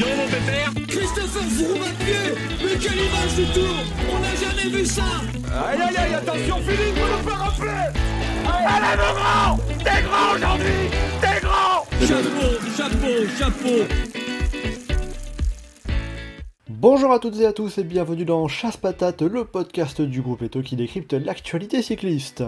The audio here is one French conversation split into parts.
donc mon pépère. Christopher pied Mais quelle image du tour On n'a jamais vu ça. Aïe aïe aïe, attention Philippe, vous nous faire rappeler Allez mon grand. T'es grand aujourd'hui. T'es grand. Chapeau, chapeau, chapeau. Bonjour à toutes et à tous et bienvenue dans Chasse Patate, le podcast du groupe Eto qui décrypte l'actualité cycliste.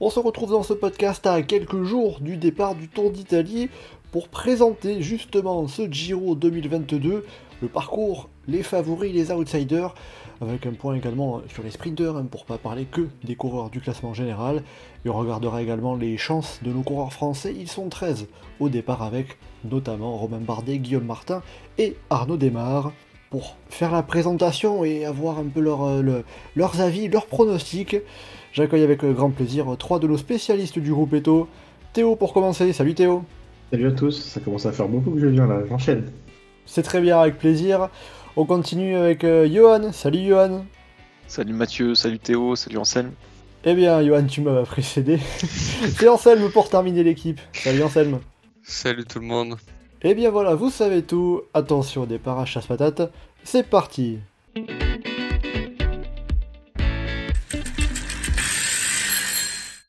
On se retrouve dans ce podcast à quelques jours du départ du Tour d'Italie pour présenter justement ce Giro 2022, le parcours, les favoris, les outsiders, avec un point également sur les sprinters, hein, pour pas parler que des coureurs du classement général. Et on regardera également les chances de nos coureurs français, ils sont 13 au départ avec notamment Romain Bardet, Guillaume Martin et Arnaud Desmar pour faire la présentation et avoir un peu euh, leurs avis, leurs pronostics. J'accueille avec grand plaisir trois de nos spécialistes du groupe Eto. Théo pour commencer, salut Théo Salut à tous, ça commence à faire beaucoup que je viens là, j'enchaîne. C'est très bien, avec plaisir. On continue avec euh, Johan, salut Johan Salut Mathieu, salut Théo, salut Anselme. Eh bien Johan, tu m'as précédé. C'est Anselme pour terminer l'équipe. Salut Anselme. Salut tout le monde. Eh bien voilà, vous savez tout. Attention au départ à chasse patate. C'est parti.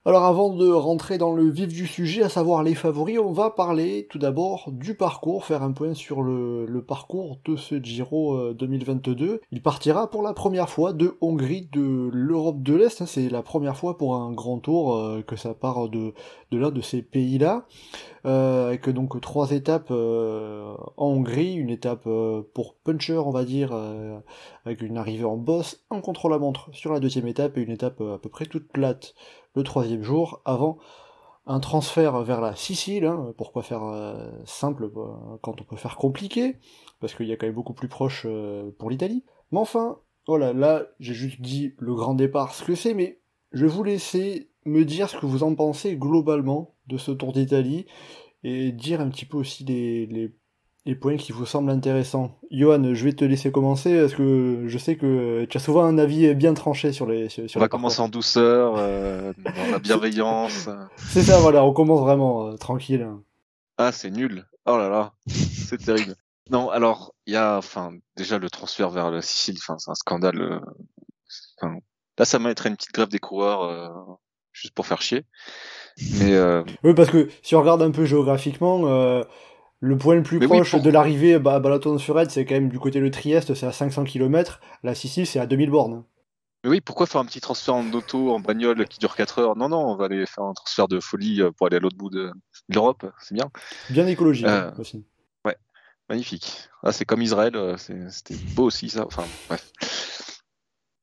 Alors avant de rentrer dans le vif du sujet, à savoir les favoris, on va parler tout d'abord du parcours, faire un point sur le, parcours de ce Giro 2022. Il partira pour la première fois de Hongrie, de l'Europe de l'Est, hein. c'est la première fois pour un grand tour euh, que ça part de, de là, de ces pays-là, euh, avec donc trois étapes euh, en Hongrie, une étape euh, pour puncher on va dire, euh, avec une arrivée en boss, un contre-la-montre sur la deuxième étape et une étape à peu près toute plate le troisième jour, avant un transfert vers la Sicile, hein, pourquoi faire euh, simple euh, quand on peut faire compliqué, parce qu'il y a quand même beaucoup plus proche euh, pour l'Italie. Mais enfin, voilà, là j'ai juste dit le grand départ, ce que c'est, mais je vous laisser me dire ce que vous en pensez globalement de ce Tour d'Italie, et dire un petit peu aussi les, les les points qui vous semblent intéressants. Johan, je vais te laisser commencer parce que je sais que tu as souvent un avis bien tranché sur les. Sur on va commencer en douceur, euh, dans la bienveillance. C'est ça, voilà, on commence vraiment euh, tranquille. Ah, c'est nul. Oh là là, c'est terrible. Non, alors il y a, enfin, déjà le transfert vers la Sicile, enfin, c'est un scandale. euh, Enfin, là, ça m'arrêterait une petite grève des coureurs euh, juste pour faire chier. Mais euh, Oui, parce que si on regarde un peu géographiquement, euh, le point le plus Mais oui, proche pour- de l'arrivée bah, à Balaton-sur-Ed, c'est quand même du côté de Trieste, c'est à 500 km. La Sicile, c'est à 2000 bornes. Mais oui, pourquoi faire un petit transfert en auto, en bagnole qui dure 4 heures? Non, non, on va aller faire un transfert de folie euh, pour aller à l'autre bout de, de l'Europe, c'est bien. Bien écologique Euh, hein, aussi. Magnifique. Ah, c'est comme Israël, c'était beau aussi ça. Enfin, bref.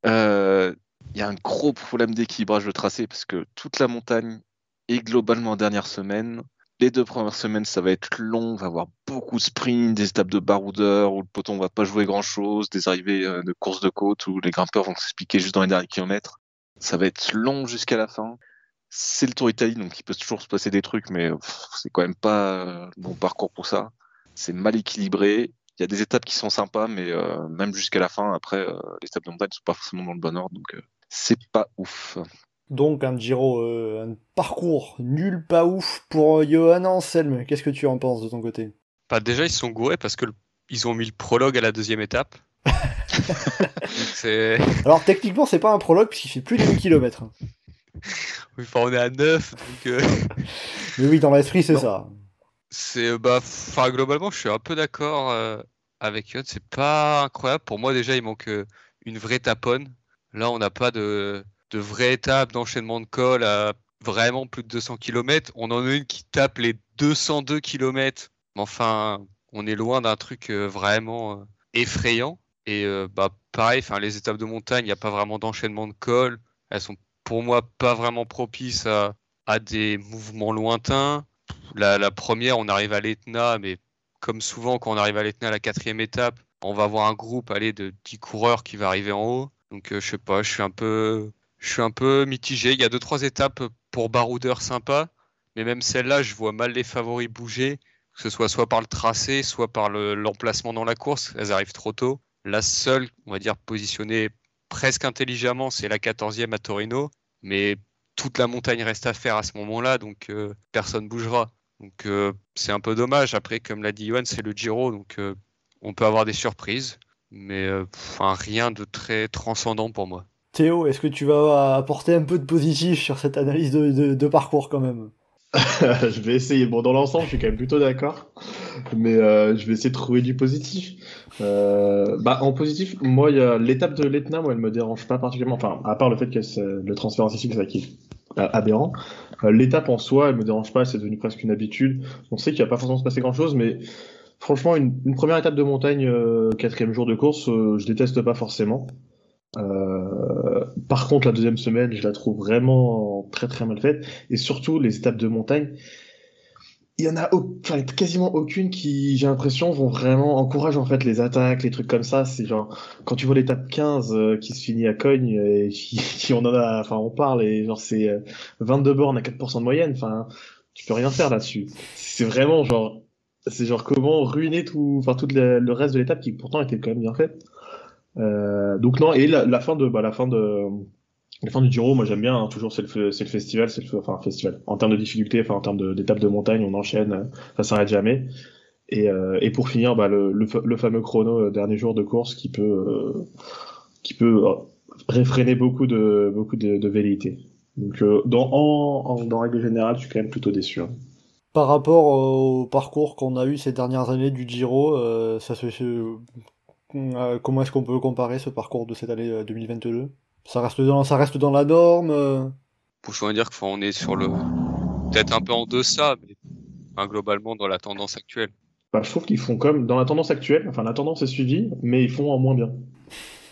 Euh, Il y a un gros problème d'équilibrage de tracé parce que toute la montagne est globalement en dernière semaine. Les deux premières semaines, ça va être long, on va avoir beaucoup de sprints, des étapes de baroudeur où le peloton va pas jouer grand chose, des arrivées euh, de course de côte où les grimpeurs vont s'expliquer juste dans les derniers kilomètres. Ça va être long jusqu'à la fin. C'est le Tour Italie, donc il peut toujours se passer des trucs, mais c'est quand même pas euh, bon parcours pour ça. C'est mal équilibré. Il y a des étapes qui sont sympas, mais euh, même jusqu'à la fin, après, les étapes de montagne ne sont pas forcément dans le bon ordre, c'est pas ouf. Donc un Giro, euh, un parcours nul, pas ouf pour euh, Johan Anselme. Qu'est-ce que tu en penses de ton côté? Bah, déjà, ils sont gourés parce que le- ils ont mis le prologue à la deuxième étape. Alors techniquement, c'est pas un prologue puisqu'il fait plus de 1000 km. Oui, enfin, on est à 9, donc euh, Mais oui, dans l'esprit, c'est ça. c'est bah, enfin, globalement, je suis un peu d'accord euh, avec Yod. C'est pas incroyable. Pour moi, déjà, il manque euh, une vraie taponne. Là, on n'a pas de, vraie étape d'enchaînement de col à vraiment plus de 200 km. On en a une qui tape les 202 km. Mais enfin, on est loin d'un truc euh, vraiment euh, effrayant. Et euh, bah, pareil, les étapes de montagne, il n'y a pas vraiment d'enchaînement de col. Elles sont pour moi pas vraiment propices à, à des mouvements lointains. La, première, on arrive à l'Etna, mais comme souvent, quand on arrive à l'Etna, la quatrième étape, on va avoir un groupe de 10 coureurs qui va arriver en haut. Donc, euh, je sais pas, je suis un peu, mitigé. Il y a deux, trois étapes pour baroudeur sympa, mais même celle-là, je vois mal les favoris bouger, que ce soit soit par le tracé, soit par le- l'emplacement dans la course. Elles arrivent trop tôt. La seule, on va dire, positionnée presque intelligemment, c'est la 14e à Torino, mais toute la montagne reste à faire à ce moment-là, donc euh, personne bougera. Donc euh, c'est un peu dommage. Après, comme l'a dit Johan, c'est le Giro, donc euh, on peut avoir des surprises, mais euh, enfin, rien de très transcendant pour moi. Théo, est-ce que tu vas apporter un peu de positif sur cette analyse de, de- de parcours quand même? Je vais essayer. Bon, dans l'ensemble, je suis quand même plutôt d'accord. Mais euh, je vais essayer de trouver du positif. Euh, bah, en positif, moi, il y a l'étape de l'Etna, moi, elle me dérange pas particulièrement. Enfin, à part le fait que c'est- le transfert artistique, c'est ça qui est euh, aberrant. Euh, l'étape en soi, elle me dérange pas. C'est devenu presque une habitude. On sait qu'il va pas forcément se passer grand chose, mais franchement, une, première étape de montagne, euh, quatrième jour de course, euh, je déteste pas forcément. Euh, par contre, la deuxième semaine, je la trouve vraiment très très mal faite. Et surtout, les étapes de montagne, il y en a au- quasiment aucune qui, j'ai l'impression, vont vraiment encourager en fait les attaques, les trucs comme ça. C'est genre, quand tu vois l'étape 15 euh, qui se finit à Cogne, et qui, on en a, enfin, on parle, et genre, c'est euh, 22 bornes à 4% de moyenne, enfin, tu peux rien faire là-dessus. C'est vraiment genre, c'est genre comment ruiner tout, enfin, tout le, reste de l'étape qui pourtant était quand même bien faite. Euh, donc non, et la, fin de, bah, la fin de, la fin du Giro, moi j'aime bien, hein, toujours c'est le, c'est le festival, c'est le, enfin festival. En termes de difficulté, enfin en termes d'étapes de, montagne, on enchaîne, euh, ça s'arrête jamais. Et, euh, et pour finir, bah, le, le, le fameux chrono euh, dernier jour de course qui peut, euh, qui peut euh, réfréner beaucoup de, beaucoup de, de velléité. Donc dans, en, en, règle générale, je suis quand même plutôt déçu. hein. Par rapport au parcours qu'on a eu ces dernières années du Giro, euh, ça se, euh, comment est-ce qu'on peut comparer ce parcours de cette année euh, 2022 ça reste, dans, ça reste dans la norme euh, Pour je dire qu'on est sur le peut-être un peu en deçà, mais enfin, globalement dans la tendance actuelle. Bah, je trouve qu'ils font comme dans la tendance actuelle, enfin la tendance est suivie, mais ils font en moins bien.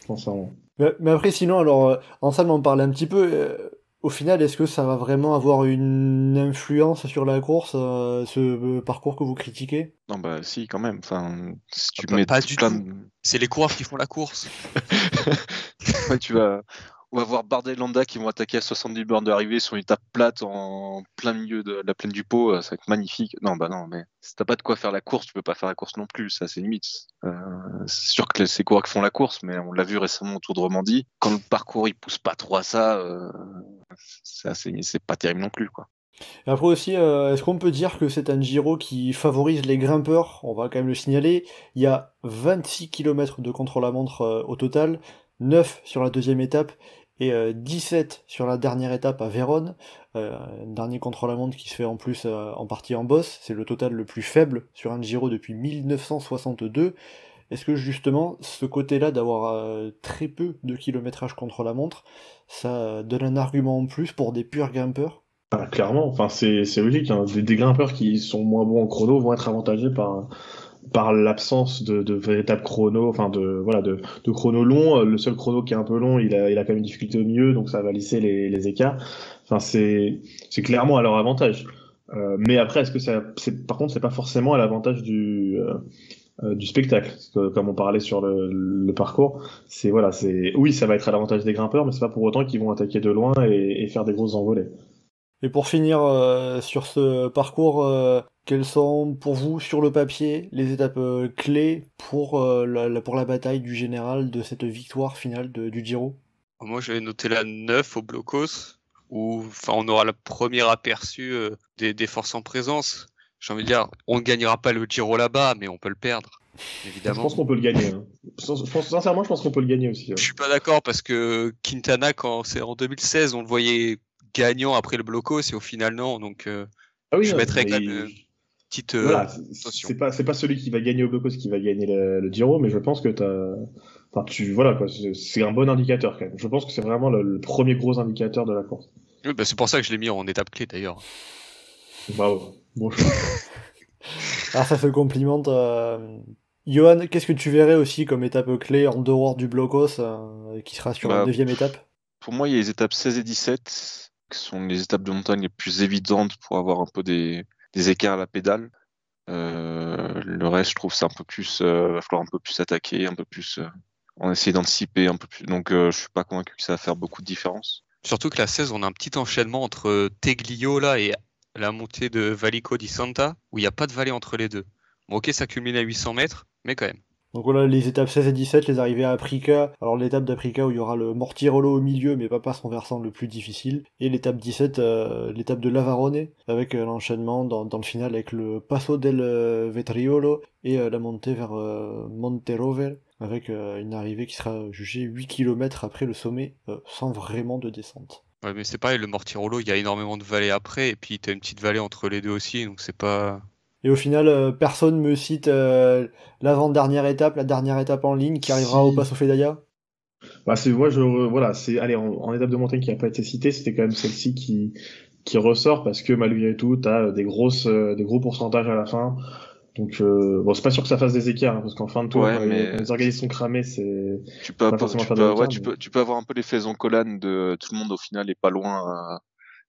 Sincèrement. Mais, mais après, sinon, alors, euh, Anselme en parlait un petit peu. Au final, est-ce que ça va vraiment avoir une influence sur la course, euh, ce euh, parcours que vous critiquez? Non, bah si, quand même. Enfin, si tu Ah bah, mets pas du plein tout. de- C'est les coureurs qui font la course. Ouais, tu vas... On va voir Bardet et qui vont attaquer à 70 bornes d'arrivée sur une étape plate en plein milieu de la plaine du Pau. euh, Ça va être magnifique. Non, bah non, mais si t'as pas de quoi faire la course, tu peux pas faire la course non plus. Ça, c'est limite. Euh, c'est sûr que c'est coureurs qui font la course, mais on l'a vu récemment autour de Romandie. Quand le parcours il pousse pas trop à ça, euh, c'est pas terrible non plus, quoi. Après aussi, est-ce qu'on peut dire que c'est un Giro qui favorise les grimpeurs? On va quand même le signaler. Il y a 26 km de contre-la-montre au total, 9 sur la deuxième étape et euh, 17 sur la dernière étape à Vérone. Euh, dernier contre-la-montre qui se fait en plus euh, en partie en bosse. C'est le total le plus faible sur un Giro depuis 1962. Est-ce que justement, ce côté-là d'avoir euh, très peu de kilométrage contre la montre, ça donne un argument en plus pour des purs grimpeurs? Ah, clairement, enfin c'est c'est logique. hein. Des, des grimpeurs qui sont moins bons en chrono vont être avantagés par par l'absence de, de véritables chrono, enfin de voilà de, de chrono long. Le seul chrono qui est un peu long, il a il a quand même une difficulté au milieu, donc ça va lisser les, les écarts. Enfin c'est c'est clairement à leur avantage. Euh, mais après, est-ce que ça, c'est, par contre, c'est pas forcément à l'avantage du euh, euh, du spectacle, comme on parlait sur le, le parcours. C'est voilà, c'est oui, ça va être à l'avantage des grimpeurs, mais c'est pas pour autant qu'ils vont attaquer de loin et, et faire des grosses envolées. Et pour finir euh, sur ce parcours, euh, quelles sont pour vous sur le papier les étapes euh, clés pour, euh, la, pour la bataille du général de cette victoire finale de- du Giro? Moi, j'avais noté la 9 au blocos, où enfin, on aura le premier aperçu euh, des, des forces en présence. J'ai envie de dire, on ne gagnera pas le Giro là-bas, mais on peut le perdre, Je évidemment. pense qu'on peut le gagner. hein. Je sincèrement, je pense qu'on peut le gagner aussi. hein. Je suis pas d'accord parce que Quintana, quand c'est en 2016, on le voyait gagnant après le blocos et au final non. Donc euh, Ah oui, je non, mettrais quand même euh, petite. euh, Voilà, c'est- attention. c'est pas c'est pas celui qui va gagner au blocos qui va gagner le, le Giro, mais je pense que t'as, enfin tu voilà quoi, c'est- c'est un bon indicateur quand même. Je pense que c'est vraiment le, le premier gros indicateur de la course. oui, bah, c'est pour ça que je l'ai mis en étape clé d'ailleurs. Bravo, bon choix. Ah, ça se complimente. euh. Johan, qu'est-ce que tu verrais aussi comme étape clé en dehors du blocos, euh, qui sera sur la Bah, neuvième étape? Pour moi, il y a les étapes 16 et 17 qui sont les étapes de montagne les plus évidentes pour avoir un peu des, écarts à la pédale. Euh, le reste, je trouve, c'est un peu plus, euh, va falloir un peu plus attaquer, un peu plus, euh, on essaie d'anticiper un peu plus. Donc, euh, je suis pas convaincu que ça va faire beaucoup de différence. Surtout que la 16, on a un petit enchaînement entre Teglio là et la montée de Valico di Santa, où il n'y a pas de vallée entre les deux. Bon, ok, ça culmine à 800 mètres, mais quand même. Donc voilà les étapes 16 et 17, les arrivées à Aprica. Alors l'étape d'Aprica où il y aura le Mortirolo au milieu, mais pas par son versant le plus difficile. Et l'étape 17, euh, l'étape de Lavarone, avec euh, l'enchaînement dans, le final avec le Passo del Vetriolo et euh, la montée vers Monterover, avec une arrivée qui sera jugée 8 km après le sommet, sans vraiment de descente. Ouais, mais c'est pareil, le Mortirolo, il y a énormément de vallées après, et puis t'as une petite vallée entre les deux aussi, donc c'est pas. Et au final, euh, personne me cite euh, l'avant-dernière étape, la dernière étape en ligne qui arrivera au Passo Fedaya bah, c'est moi je voilà c'est allez en, étape de montagne qui n'a pas été citée c'était quand même celle-ci qui qui ressort parce que malgré tout tu as des grosses euh, des gros pourcentages à la fin. Donc bon c'est pas sûr que ça fasse des écarts hein, parce qu'en fin de tour les organismes sont cramés c'est tu peux, tu, peux, ouais, tu, peux, tu peux avoir un peu l'effet Zoncolan de tout le monde au final est pas loin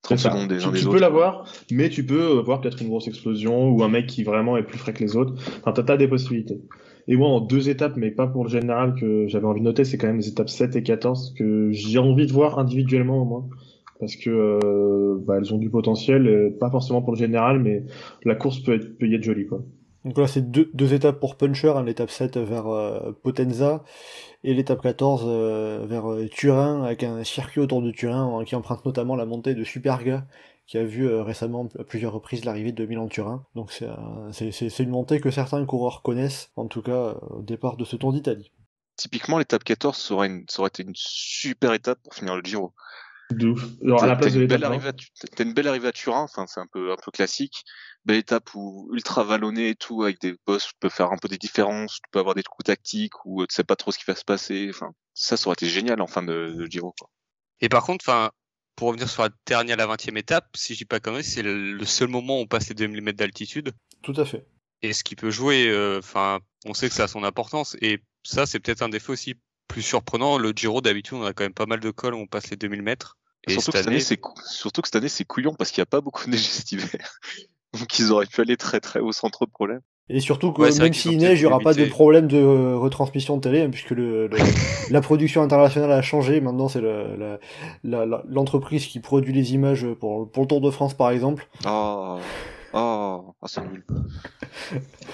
30 secondes des tu, peux l'avoir, mais tu peux voir peut-être une grosse explosion ou un mec qui vraiment est plus frais que les autres. Enfin, t'as, des possibilités. Et moi, en deux étapes, mais pas pour le général que j'avais envie de noter, c'est quand même les étapes 7 et 14 que j'ai envie de voir individuellement au moins. Parce que euh, bah, elles ont du potentiel, pas forcément pour le général, mais la course peut, être, peut y être jolie. Quoi. Donc là, c'est deux, étapes pour Puncher, hein, l'étape 7 vers euh, Potenza et l'étape 14 euh, vers euh, Turin, avec un circuit autour de Turin qui emprunte notamment la montée de Superga, qui a vu récemment à plusieurs reprises l'arrivée de Milan-Turin. Donc c'est une montée que certains coureurs connaissent, en tout cas au départ de ce Tour d'Italie. Typiquement, l'étape 14 serait, une, une super étape pour finir le Giro. Alors, à la place de T'as une belle arrivée à Turin, enfin, c'est un peu, un peu classique belle étape où ultra vallonné et tout, avec des boss, tu peux faire un peu des différences, tu peux avoir des coups tactiques ou tu sais pas trop ce qui va se passer. Enfin, ça, ça aurait été génial en fin de, Giro. Quoi. Et par contre, enfin, pour revenir sur la dernière, la 20 étape, si je dis pas conneries, c'est le, seul moment où on passe les 2 mm d'altitude. Tout à fait. Et ce qui peut jouer, euh, enfin, on sait que ça a son importance. Et ça, c'est peut-être un défaut aussi plus surprenant. Le Giro, d'habitude, on a quand même pas mal de cols où on passe les 2000 mètres. Et surtout, cette année, c'est surtout que cette année, c'est couillon parce qu'il n'y a pas beaucoup de neige cet hiver. Donc ils auraient pu aller très très haut sans trop de problème. Et surtout que même s'il neige, il n'y aura pas de problème de retransmission de télé, hein, puisque le, la production internationale a changé. Maintenant, c'est l'entreprise qui produit les images pour, pour, le Tour de France, par exemple. Oh, oh, oh c'est nul.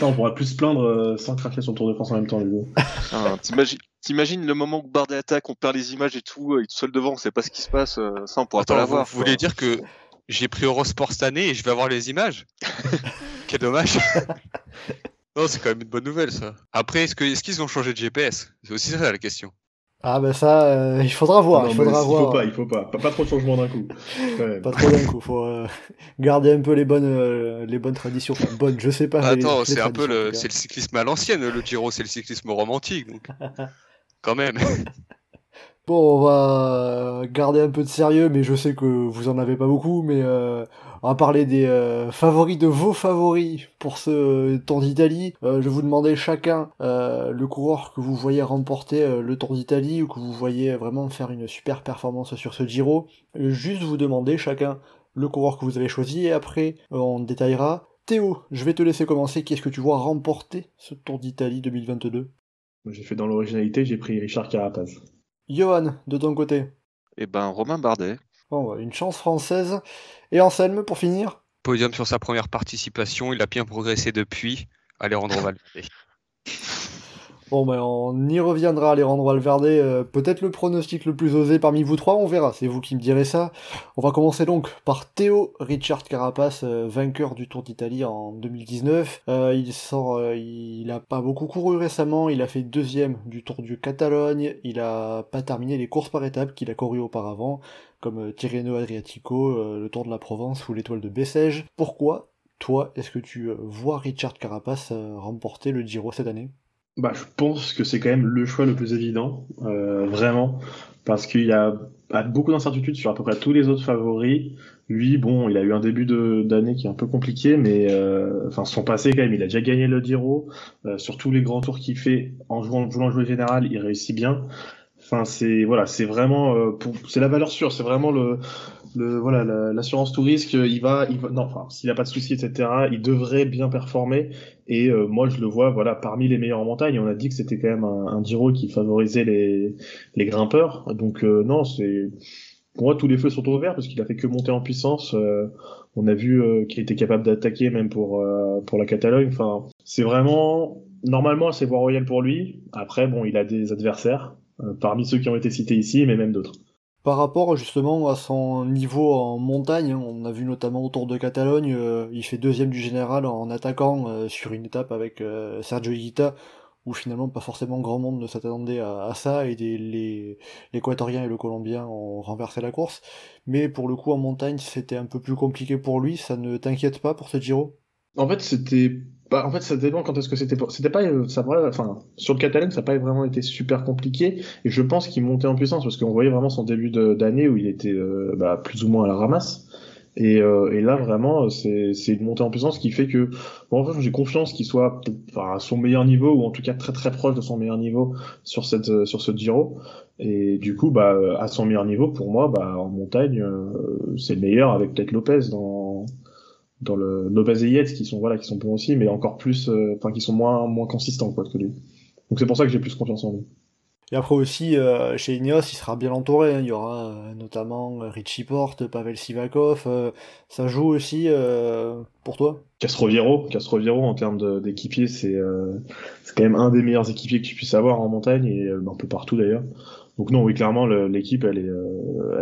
on pourra plus se plaindre euh, sans craquer sur le Tour de France en même temps, les ah, T'imagines le moment où Bardet attaque, on perd les images et tout, euh, il est tout seul devant, on sait pas ce qui se passe, euh, ça on pourra pas l'avoir. Vous, vous voulez dire que j'ai pris Eurosport cette année et je vais avoir les images? Quel dommage. non, c'est quand même une bonne nouvelle ça. Après, est-ce qu'ils est ont changé de GPS C'est aussi ça la question. Ah bah ça, euh, il faudra voir. il faudra voir. faut pas, il faut pas. Pas, trop de changements d'un coup. Pas trop d'un coup. Faut euh, garder un peu les bonnes, euh, les bonnes traditions. bonnes, je sais pas. Attends, c'est un peu le, c'est le cyclisme à l'ancienne. Le Giro, c'est le cyclisme romantique. Donc, quand même. Bon, on va garder un peu de sérieux, mais je sais que vous en avez pas beaucoup, mais euh, on va parler des euh, favoris de vos favoris pour ce Tour d'Italie. Euh, je vais vous demander chacun le coureur que vous voyez remporter le Tour d'Italie ou que vous voyez vraiment faire une super performance sur ce Giro. Juste vous demander chacun le coureur que vous avez choisi et après on détaillera. Théo, je vais te laisser commencer. Qu'est-ce que tu vois remporter ce Tour d'Italie 2022 J'ai fait dans l'originalité, j'ai pris Richard Carapaz. Johan, de ton côté Eh ben, Romain Bardet. Bon, une chance française. Et Anselme, pour finir? Podium sur sa première participation, il a bien progressé depuis. Alejandro Valverde. Bon, ben, on y reviendra, rendre Valverde. Euh, peut-être le pronostic le plus osé parmi vous trois, on verra. C'est vous qui me direz ça. On va commencer donc par Théo Richard Carapace, euh, vainqueur du Tour d'Italie en 2019. Euh, il sort, il a pas beaucoup couru récemment. Il a fait deuxième du Tour du Catalogne. Il a pas terminé les courses par étapes qu'il a couru auparavant, comme Tirreno Adriatico, le Tour de la Provence ou l'étoile de Bessèges. Pourquoi, toi, est-ce que tu vois Richard Carapace remporter le Giro cette année? Bah, je pense que c'est quand même le choix le plus évident, euh, vraiment, parce qu'il y a beaucoup d'incertitudes sur à peu près tous les autres favoris. Lui, bon, il a eu un début d'année qui est un peu compliqué, mais euh, enfin son passé quand même, il a déjà gagné le Giro. Euh, sur tous les grands tours qu'il fait en jouant, voulant jouer général, il réussit bien. Enfin, c'est voilà, c'est vraiment, euh, c'est la valeur sûre, c'est vraiment le, le voilà l'assurance tout risque il va il va non enfin s'il a pas de soucis etc il devrait bien performer. Et euh, moi je le vois voilà parmi les meilleurs en montagne. On a dit que c'était quand même un, un, Giro qui favorisait les les grimpeurs. Donc euh, non c'est pour moi tous les feux sont ouverts parce qu'il a fait que monter en puissance. Euh, on a vu qu'il était capable d'attaquer même pour pour la Catalogne. Enfin c'est vraiment normalement, c'est voie royale pour lui. Après, bon, il a des adversaires, euh, parmi ceux qui ont été cités ici, mais même d'autres. Par rapport justement à son niveau en montagne, on a vu notamment autour de Catalogne, euh, il fait deuxième du général en attaquant euh, sur une étape avec Sergio Higuita, où finalement pas forcément grand monde ne s'attendait à, ça, et les, les l'Équatorien et le Colombien ont renversé la course. Mais pour le coup en montagne c'était un peu plus compliqué pour lui, ça ne t'inquiète pas pour ce Giro? En fait c'était bah, en fait, ça dépend quand est-ce que c'était. C'était pas, euh, ça enfin, sur le Catalogne, ça n'a pas vraiment été super compliqué. Et je pense qu'il montait en puissance parce qu'on voyait vraiment son début d'année où il était euh, bah, plus ou moins à la ramasse. Et, euh, là, vraiment, c'est une montée en puissance qui fait que, bon, en fait, j'ai confiance qu'il soit à son meilleur niveau ou en tout cas très très proche de son meilleur niveau sur cette sur ce Giro. Et du coup, bah, à son meilleur niveau, pour moi, bah, en montagne, c'est le meilleur avec peut-être Lopez dans dans le Lopez et Yates qui sont voilà qui sont bons aussi mais encore plus euh, enfin qui sont moins moins consistants quoi que lui. Donc c'est pour ça que j'ai plus confiance en lui. Et après aussi euh, chez Ineos il sera bien entouré hein. il y aura euh, notamment Richie Porte Pavel Sivakov ça joue aussi pour toi? Castroviero. Castroviero en termes d'équipier c'est c'est quand même un des meilleurs équipiers que tu puisses avoir en montagne et un peu partout d'ailleurs. Donc non oui clairement l'équipe elle est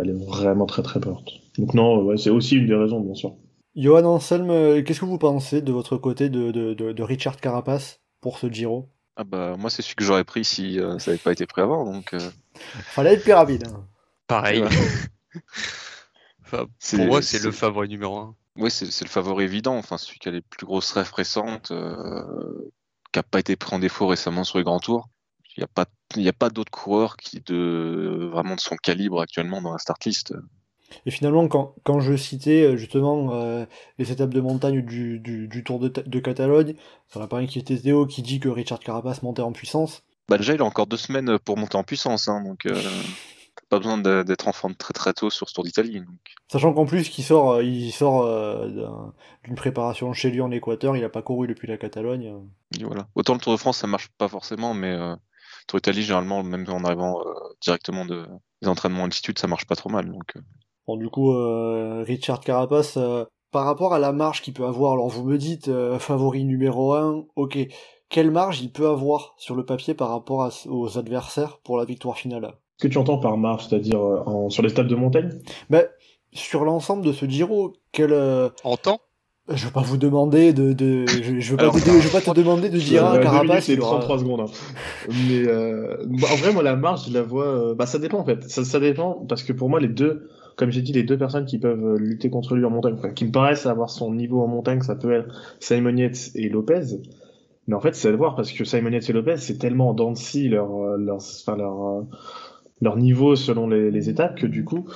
elle est vraiment très très forte. Donc non ouais, c'est aussi une des raisons bien sûr Johan Anselm, euh, qu'est-ce que vous pensez de votre côté de, de, de, Richard Carapace pour ce Giro? Ah bah moi c'est celui que j'aurais pris si euh, ça n'avait pas été pris avant donc. Euh... Fallait être plus rapide. Hein. Pareil. enfin, pour moi c'est le favori numéro un. Oui c'est le favori évident, enfin celui qui a les plus grosses rêves récentes, euh, qui n'a pas été pris en défaut récemment sur les grands tours. Il n'y a pas, il a pas d'autres coureurs qui de vraiment de son calibre actuellement dans la start list. Et finalement, quand, quand je citais euh, justement euh, les étapes de montagne du, du, du Tour de, de, Catalogne, ça n'a pas inquiété Théo qui dit que Richard Carapace montait en puissance. Bah déjà, il a encore deux semaines pour monter en puissance, hein, donc euh, pas besoin d'être en forme très très tôt sur ce Tour d'Italie. Sachant qu'en plus, qu'il sort, euh, il sort d'une préparation chez lui en Équateur, il n'a pas couru depuis la Catalogne. voilà. Autant le Tour de France, ça marche pas forcément, mais euh, Tour d'Italie, généralement, même en arrivant directement de, des entraînements en altitude, ça marche pas trop mal. Donc, Bon, du coup, euh, Richard Carapace, euh, par rapport à la marge qu'il peut avoir, alors vous me dites euh, favori numéro 1, ok, quelle marge il peut avoir sur le papier par rapport aux adversaires pour la victoire finale? Ce que tu entends par marge, c'est-à-dire sur les stades de montagne? Ben, Sur l'ensemble de ce Giro, quel... En temps? je veux pas vous demander de, de je, veux pas, te, je veux pas te demander de dire ah, Carapace c'est 33 secondes hein. mais euh, en vrai moi la marge je la vois bah ça dépend en fait. Ça, ça dépend parce que pour moi les deux comme j'ai dit, les deux personnes qui peuvent euh, lutter contre lui en montagne, qui me paraissent avoir son niveau en montagne, ça peut être Simon Yates et Lopez. Mais en fait, c'est à voir parce que Simon Yates et Lopez, c'est tellement en dents leur, euh, leur, enfin, leur, euh, leur niveau selon les, étapes que du coup,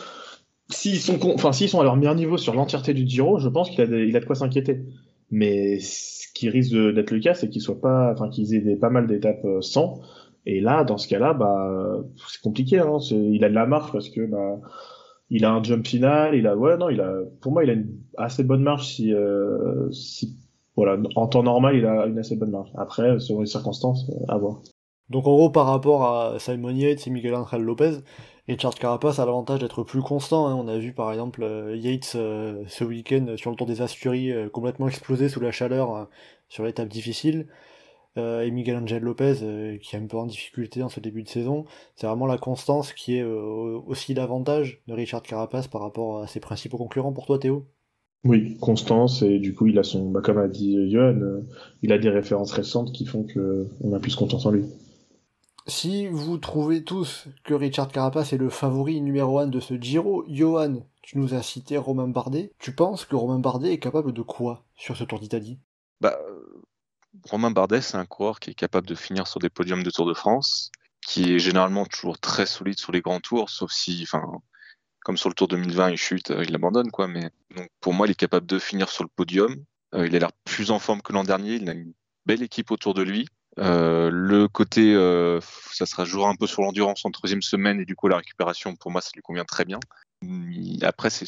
s'ils sont, enfin, s'ils sont à leur meilleur niveau sur l'entièreté du Giro, je pense qu'il a, il a de quoi s'inquiéter. Mais ce qui risque d'être le cas, c'est qu'ils soient pas, enfin, qu'ils aient pas mal d'étapes sans. Et là, dans ce cas-là, bah, c'est compliqué. Hein. Il a de la marche parce que bah, il a un jump final, il a ouais non, il a pour moi il a une assez bonne marge si euh, si voilà en temps normal il a une assez bonne marge. Après selon les circonstances euh, à voir. Donc en gros par rapport à Simon Yates et Miguel Angel Lopez, Richard Carapace a l'avantage d'être plus constant. Hein. On a vu par exemple euh, Yates ce week-end sur le Tour des Asturies complètement exploser sous la chaleur sur l'étape difficile. Euh, et Miguel Angel Lopez euh, qui est un peu en difficulté dans ce début de saison. C'est vraiment la constance qui est euh, aussi l'avantage de Richard Carapace par rapport à ses principaux concurrents pour toi Théo? Oui, constance et du coup il a son, bah, comme a dit Johan, il a des références récentes qui font qu'on a plus confiance en lui. Si vous trouvez tous que Richard Carapace est le favori numéro 1 de ce Giro, Johan, tu nous as cité Romain Bardet. Tu penses que Romain Bardet est capable de quoi sur ce Tour d'Italie? Bah, Romain Bardet, c'est un coureur qui est capable de finir sur des podiums de Tour de France, qui est généralement toujours très solide sur les grands tours, sauf si, comme sur le Tour 2020, il chute, euh, il abandonne, quoi. Mais pour moi, il est capable de finir sur le podium. Euh, il a l'air plus en forme que l'an dernier. Il a une belle équipe autour de lui. Euh, le côté, ça sera jouer un peu sur l'endurance en troisième semaine et du coup la récupération, pour moi, ça lui convient très bien. Après, c'est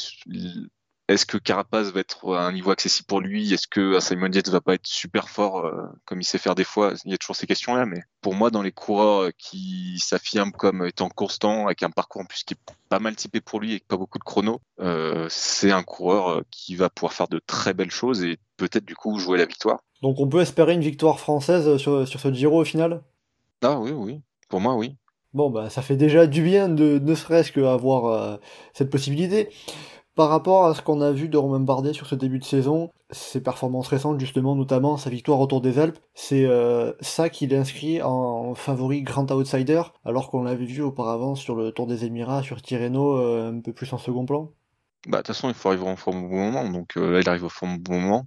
est-ce que Carapace va être à un niveau accessible pour lui? Est-ce que Simon Yates va pas être super fort euh, comme il sait faire des fois? Il y a toujours ces questions-là, mais pour moi, dans les coureurs qui s'affirment comme étant constant, avec un parcours en plus qui est pas mal typé pour lui et pas beaucoup de chrono, euh, c'est un coureur euh, qui va pouvoir faire de très belles choses et peut-être du coup jouer la victoire. Donc on peut espérer une victoire française sur, sur ce Giro au final? Ah oui, oui. Pour moi, oui. Bon, bah ça fait déjà du bien de ne serait-ce qu'avoir euh, cette possibilité. Par rapport à ce qu'on a vu de Romain Bardet sur ce début de saison, ses performances récentes justement, notamment sa victoire autour des Alpes, c'est euh, ça qu'il inscrit en favori grand outsider, alors qu'on l'avait vu auparavant sur le Tour des Émirats, sur Tirreno, euh, un peu plus en second plan. Bah de toute façon, il faut arriver en forme au bon moment, donc euh, là il arrive en forme au bon moment.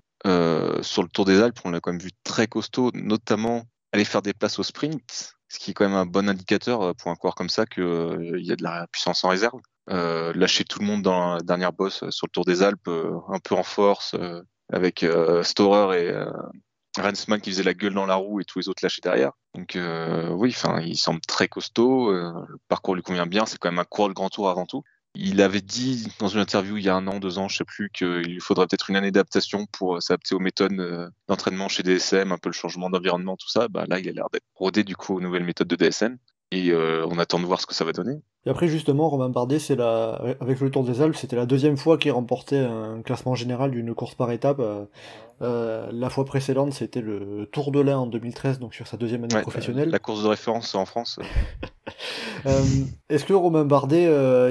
sur le Tour des Alpes, on l'a quand même vu très costaud, notamment aller faire des places au sprint, ce qui est quand même un bon indicateur pour un coureur comme ça qu'il y a de la puissance en réserve. Euh, lâcher tout le monde dans la dernière bosse euh, sur le Tour des Alpes, euh, un peu en force, avec Storer et Rensman qui faisait la gueule dans la roue et tous les autres lâchés derrière. Donc oui, enfin, il semble très costaud. le parcours lui convient bien. C'est quand même un cours de grand tour avant tout. Il avait dit dans une interview il y a un an, deux ans, je sais plus, qu'il lui faudrait peut-être une année d'adaptation pour s'adapter aux méthodes d'entraînement chez DSM, un peu le changement d'environnement, tout ça. Bah, là, il a l'air d'être rodé du coup aux nouvelles méthodes de DSM. Et euh, on attend de voir ce que ça va donner. Et après, justement, Romain Bardet, c'est la... avec le Tour des Alpes, c'était la deuxième fois qu'il remportait un classement général d'une course par étape. Euh, euh, la fois précédente, c'était le Tour de l'Ain en 2013, donc sur sa deuxième année professionnelle. La course de référence en France. Est-ce que Romain Bardet,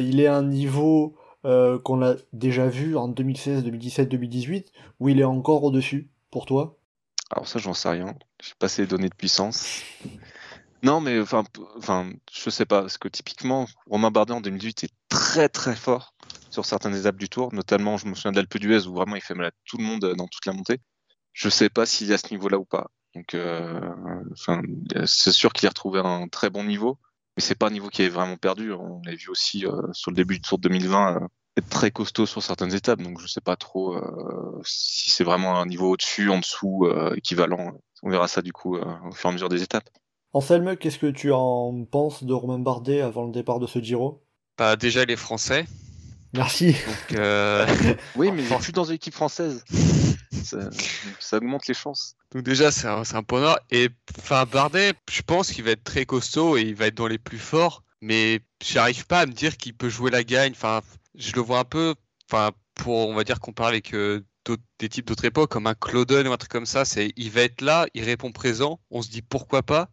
il est à un niveau qu'on a déjà vu en 2016, 2017, 2018, ou il est encore au-dessus, pour toi? Alors ça, j'en sais rien. J'ai pas ces données de puissance. Non, mais enfin, enfin, je sais pas, parce que typiquement, Romain Bardet en 2018 est très très fort sur certaines étapes du Tour, notamment, je me souviens d'Alpe d'Huez où vraiment il fait mal à tout le monde dans toute la montée. Je sais pas s'il est à ce niveau-là ou pas. Donc, euh, c'est sûr qu'il a retrouvé un très bon niveau, mais c'est pas un niveau qui est vraiment perdu. On l'a vu aussi euh, sur le début du Tour 2020 euh, être très costaud sur certaines étapes, donc je sais pas trop si c'est vraiment un niveau au-dessus, en dessous, équivalent. On verra ça du coup au fur et à mesure des étapes. Anselme, qu'est-ce que tu en penses de Romain Bardet avant le départ de ce Giro? Bah déjà les Français. Merci. Euh, oui, mais il plus dans une équipe française. Ça, augmente les chances. Donc déjà c'est un, un point noir. Et enfin Bardet, je pense qu'il va être très costaud et il va être dans les plus forts. Mais j'arrive pas à me dire qu'il peut jouer la gagne. Enfin, je le vois un peu. Enfin, pour on va dire comparer avec euh, des types d'autres époques comme un Claudon ou un truc comme ça. C'est il va être là, il répond présent. On se dit pourquoi pas.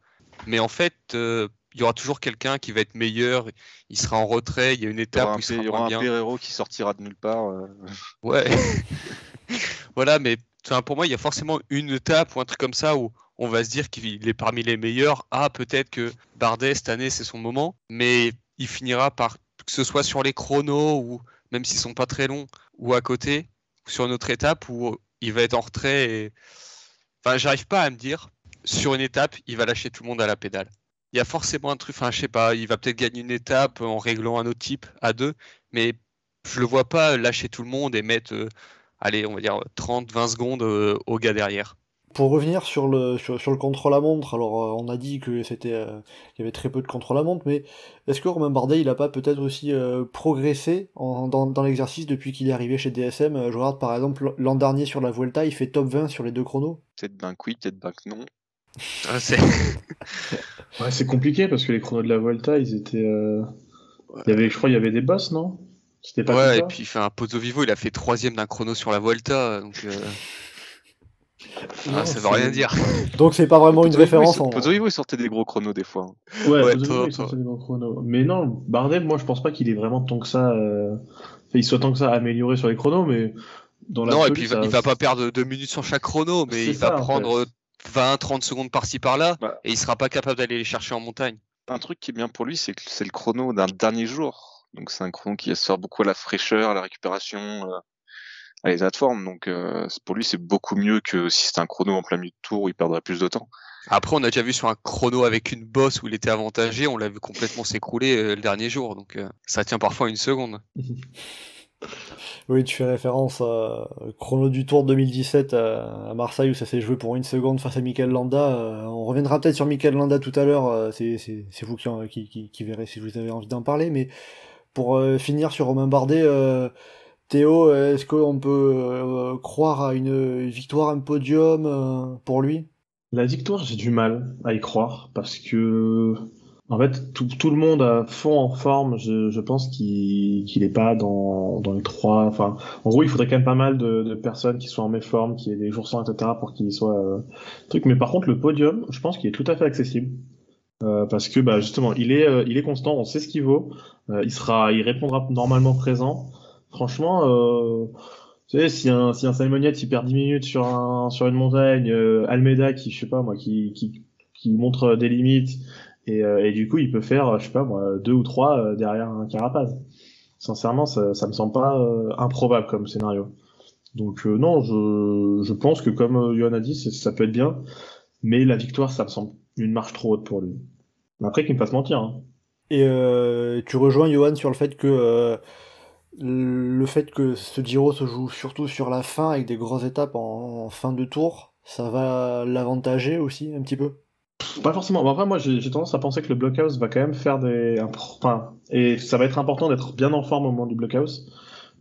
Mais en fait, euh, il y aura toujours quelqu'un qui va être meilleur. Il sera en retrait. Il y a une étape où il sera y aura un Pereiro qui sortira de nulle part. Euh. Ouais. voilà, mais pour moi, il y a forcément une étape ou un truc comme ça où on va se dire qu'il est parmi les meilleurs. Ah, peut-être que Bardet cette année c'est son moment, mais il finira par que ce soit sur les chronos ou même s'ils sont pas très longs ou à côté sur une autre étape où il va être en retrait. Et... Enfin, j'arrive pas à me dire sur une étape, il va lâcher tout le monde à la pédale. Il y a forcément un truc, enfin, je sais pas, il va peut-être gagner une étape en réglant un autre type à deux, mais je le vois pas lâcher tout le monde et mettre, euh, allez, on va dire 30-20 secondes euh, au gars derrière. Pour revenir sur le, sur, le contrôle à montre, alors euh, on a dit que c'était qu'il y avait très peu de contrôle à montre, mais est-ce que Romain Bardet il a pas peut-être aussi progressé dans, l'exercice depuis qu'il est arrivé chez DSM Je regarde par exemple l'an dernier sur la Vuelta, il fait top 20 sur les deux chronos. Peut-être ben oui, peut-être ben non. Ah, c'est ouais, compliqué parce que les chronos de la Volta, ils étaient. Euh, il y avait, je crois, il y avait des boss, non? C'était pas Ouais, et puis fait un Pozo Vivo, il a fait troisième d'un chrono sur la Volta, donc. Euh... Ah, ça veut rien dire. Donc c'est pas vraiment une référence. En... Pozo Vivo, il sortait des gros chronos des fois. Ouais, ouais Pozo Vivo, il sortait des gros chronos. Mais non, Bardet, moi, je pense pas qu'il est vraiment tant que ça. Euh... il soit tant que ça amélioré sur les chronos, mais. Dans non, et puis il va pas perdre deux minutes sur chaque chrono, mais il va prendre 20-30 secondes par-ci par-là, bah. et il sera pas capable d'aller les chercher en montagne. Un truc qui est bien pour lui, c'est que c'est le chrono d'un dernier jour. Donc c'est un chrono qui sort beaucoup à la fraîcheur, à la récupération, euh, à l'état de forme. Donc euh, pour lui, c'est beaucoup mieux que si c'était un chrono en plein milieu de tour où il perdrait plus de temps. Après, on a déjà vu sur un chrono avec une bosse où il était avantagé, on l'a vu complètement s'écrouler euh, le dernier jour. Donc ça tient parfois une seconde. Oui, tu fais référence à chrono du Tour 2017 à, Marseille où ça s'est joué pour une seconde face à Mikel Landa. Euh, on reviendra peut-être sur Mikel Landa tout à l'heure, euh, c'est vous qui, qui, verrez si vous avez envie d'en parler. Mais pour euh, finir sur Romain Bardet, Théo, est-ce qu'on peut croire à une victoire, un podium pour lui? La victoire, j'ai du mal à y croire parce que En fait, tout, tout le monde à fond en forme. Je, je pense qu'il qu'il est pas dans, dans les trois. Enfin, en gros, il faudrait quand même pas mal de, de personnes qui soient en méforme, qui aient des jours sans, etc., pour qu'il soit euh, truc. Mais par contre, le podium, je pense qu'il est tout à fait accessible. Euh, parce que bah, justement, il est, euh, il est constant, on sait ce qu'il vaut, euh, il sera, il répondra normalement présent. Franchement, euh, tu sais, si un, si un il perd 10 minutes sur un, sur une montagne, euh, Almeida qui, je sais pas moi, qui, qui, qui montre des limites, et, euh, et du coup il peut faire, je sais pas moi, deux ou trois euh, derrière un Carapace. Sincèrement, ça, ça me semble pas euh, improbable comme scénario. Donc euh, non, je, pense que comme euh, Johan a dit, ça peut être bien, mais la victoire, ça me semble une marche trop haute pour lui. Après, qu'il me fasse mentir. Hein. Et euh, tu rejoins Johan sur le fait que euh, le fait que ce Giro se joue surtout sur la fin avec des grosses étapes en fin de tour, ça va l'avantager aussi un petit peu? Pas forcément. Bon, après, moi, j'ai tendance à penser que le blockhouse va quand même faire des. Enfin, et ça va être important d'être bien en forme au moment du blockhouse.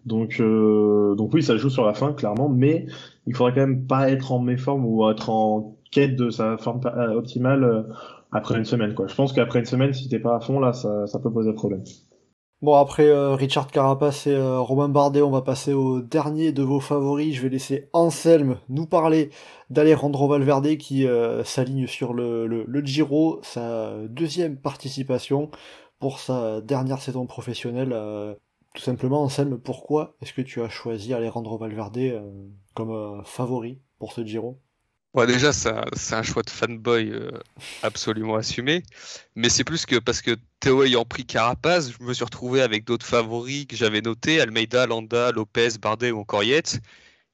Donc, euh, donc oui, ça joue sur la fin, clairement, mais il faudra quand même pas être en méforme ou être en quête de sa forme euh, optimale euh, après une semaine, quoi. Je pense qu'après une semaine, si t'es pas à fond, là, ça peut poser problème. Bon après euh, Richard Carapace et euh, Romain Bardet, on va passer au dernier de vos favoris. Je vais laisser Anselme nous parler d'Alejandro Valverde qui euh, s'aligne sur le, le, le Giro, sa deuxième participation pour sa dernière saison professionnelle. euh, tout simplement Anselme, pourquoi est-ce que tu as choisi Alejandro Valverde comme favori pour ce Giro? Ouais, déjà, c'est un, un choix de fanboy euh, absolument assumé. Mais c'est plus que parce que Théo ayant pris Carapace, je me suis retrouvé avec d'autres favoris que j'avais notés Almeida, Landa, Lopez, Bardet ou encore Yates.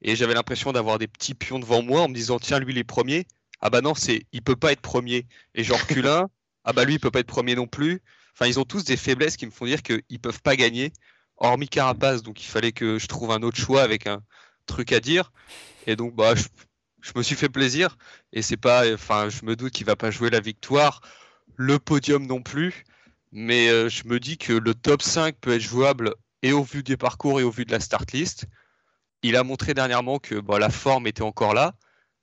Et j'avais l'impression d'avoir des petits pions devant moi en me disant tiens, lui, il est premier. Ah bah non, c'est il peut pas être premier. Et j'en recule un. Ah bah lui, il peut pas être premier non plus. Enfin, ils ont tous des faiblesses qui me font dire qu'ils peuvent pas gagner, hormis Carapace. Donc il fallait que je trouve un autre choix avec un truc à dire. Et donc, bah, je, je me suis fait plaisir. Et c'est pas, enfin, je me doute qu'il va pas jouer la victoire, le podium non plus. Mais euh, je me dis que le top 5 peut être jouable et au vu des parcours et au vu de la start list. Il a montré dernièrement que la forme était encore là.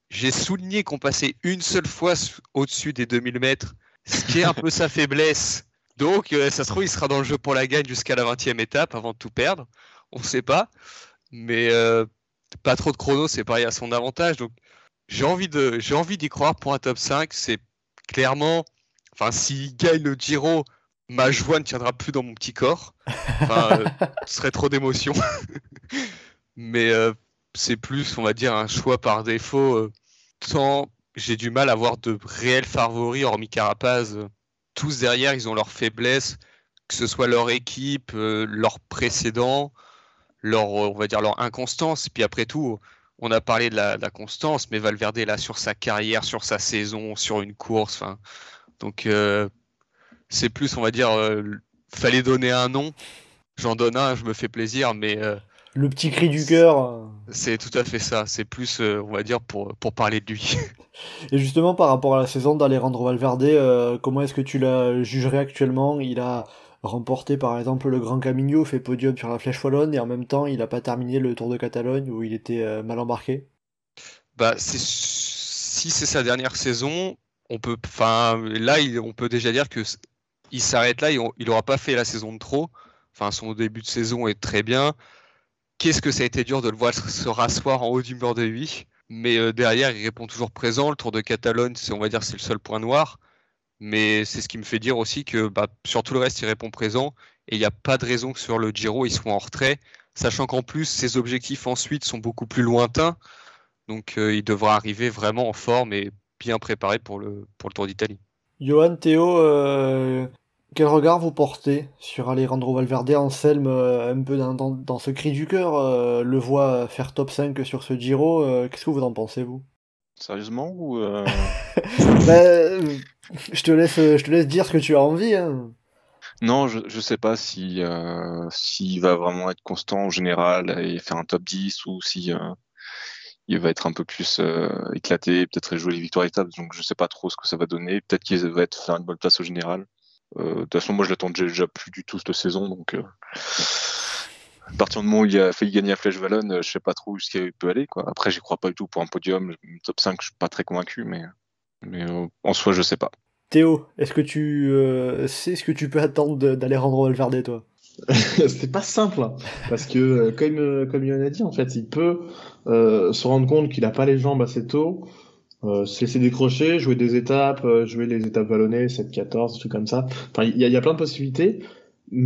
J'ai souligné qu'on passait une seule fois au-dessus des 2000 mètres, ce qui est un peu sa faiblesse. Donc, euh, ça se trouve, il sera dans le jeu pour la gagne jusqu'à la 20e étape avant de tout perdre. On ne sait pas. Mais euh, pas trop de chrono, c'est pareil à son avantage. Donc, j'ai envie de, j'ai envie d'y croire pour un top 5. C'est clairement, enfin, s'il gagne le Giro, ma joie ne tiendra plus dans mon petit corps. Enfin, euh, ce serait trop d'émotion. Mais euh, c'est plus, on va dire, un choix par défaut. euh, tant j'ai du mal à avoir de réels favoris, hormis Carapaz. tous derrière, ils ont leurs faiblesses, que ce soit leur équipe, leur précédent, leur, on va dire, leur inconstance. Puis après tout, on a parlé de la, de la constance, mais Valverde là sur sa carrière, sur sa saison, sur une course. Donc euh, c'est plus, on va dire, euh, fallait donner un nom. J'en donne un, je me fais plaisir, mais euh, Le petit cri du cœur. euh. c'est tout à fait ça. C'est plus, euh, on va dire, pour, pour parler de lui. Et justement, par rapport à la saison d'Alejandro Valverde, euh, comment est-ce que tu la jugerais actuellement? Il a remporté par exemple le Grand Camino, fait podium sur la Flèche Wallonne, et en même temps, il n'a pas terminé le Tour de Catalogne où il était euh, mal embarqué. Bah, si c'est sa dernière saison, on peut, là, on peut déjà dire que il s'arrête là, il il aura pas fait la saison de trop. Enfin, son début de saison est très bien. Qu'est-ce que ça a été dur de le voir se rasseoir en haut du mur de 8. Mais euh, derrière, il répond toujours présent. Le Tour de Catalogne, on va dire, c'est le seul point noir. Mais c'est ce qui me fait dire aussi que bah, sur tout le reste, il répond présent. Et il n'y a pas de raison que sur le Giro, il soit en retrait. Sachant qu'en plus, ses objectifs ensuite sont beaucoup plus lointains. Donc euh, il devra arriver vraiment en forme et bien préparé pour le, Tour d'Italie. Johan, Théo, euh, quel regard vous portez sur Alejandro Valverde? Anselme, euh, un peu dans, dans, ce cri du cœur, le voit faire top 5 sur ce Giro, qu'est-ce que vous en pensez, vous? Sérieusement ou euh, Bah, euh, je te laisse, je te laisse dire ce que tu as envie. Hein. Non, je, je sais pas si euh, s'il va vraiment être constant en général et faire un top 10 ou si euh, il va être un peu plus euh, éclaté, peut-être jouer les victoires étapes. Donc je sais pas trop ce que ça va donner. Peut-être qu'il va être faire une bonne place au général. Euh, de toute façon, moi je l'attends déjà, déjà plus du tout cette saison. Donc euh, à partir du moment où il a failli gagner la Flèche Wallonne, euh, je sais pas trop jusqu'à où il peut aller. Quoi. Après, j'y crois pas du tout pour un podium. Top 5, je suis pas très convaincu, mais mais euh, en soi, je sais pas. Théo, est-ce que tu euh, sais ce que tu peux attendre d'aller rendre Valverde, toi? C'est pas simple, hein, parce que euh, comme euh, comme Yohan a dit, en fait, il peut euh, se rendre compte qu'il a pas les jambes assez tôt, euh, se laisser décrocher, jouer des étapes, euh, jouer les étapes vallonnées, 7-14, des trucs comme ça. Enfin, il y, a- il y a plein de possibilités.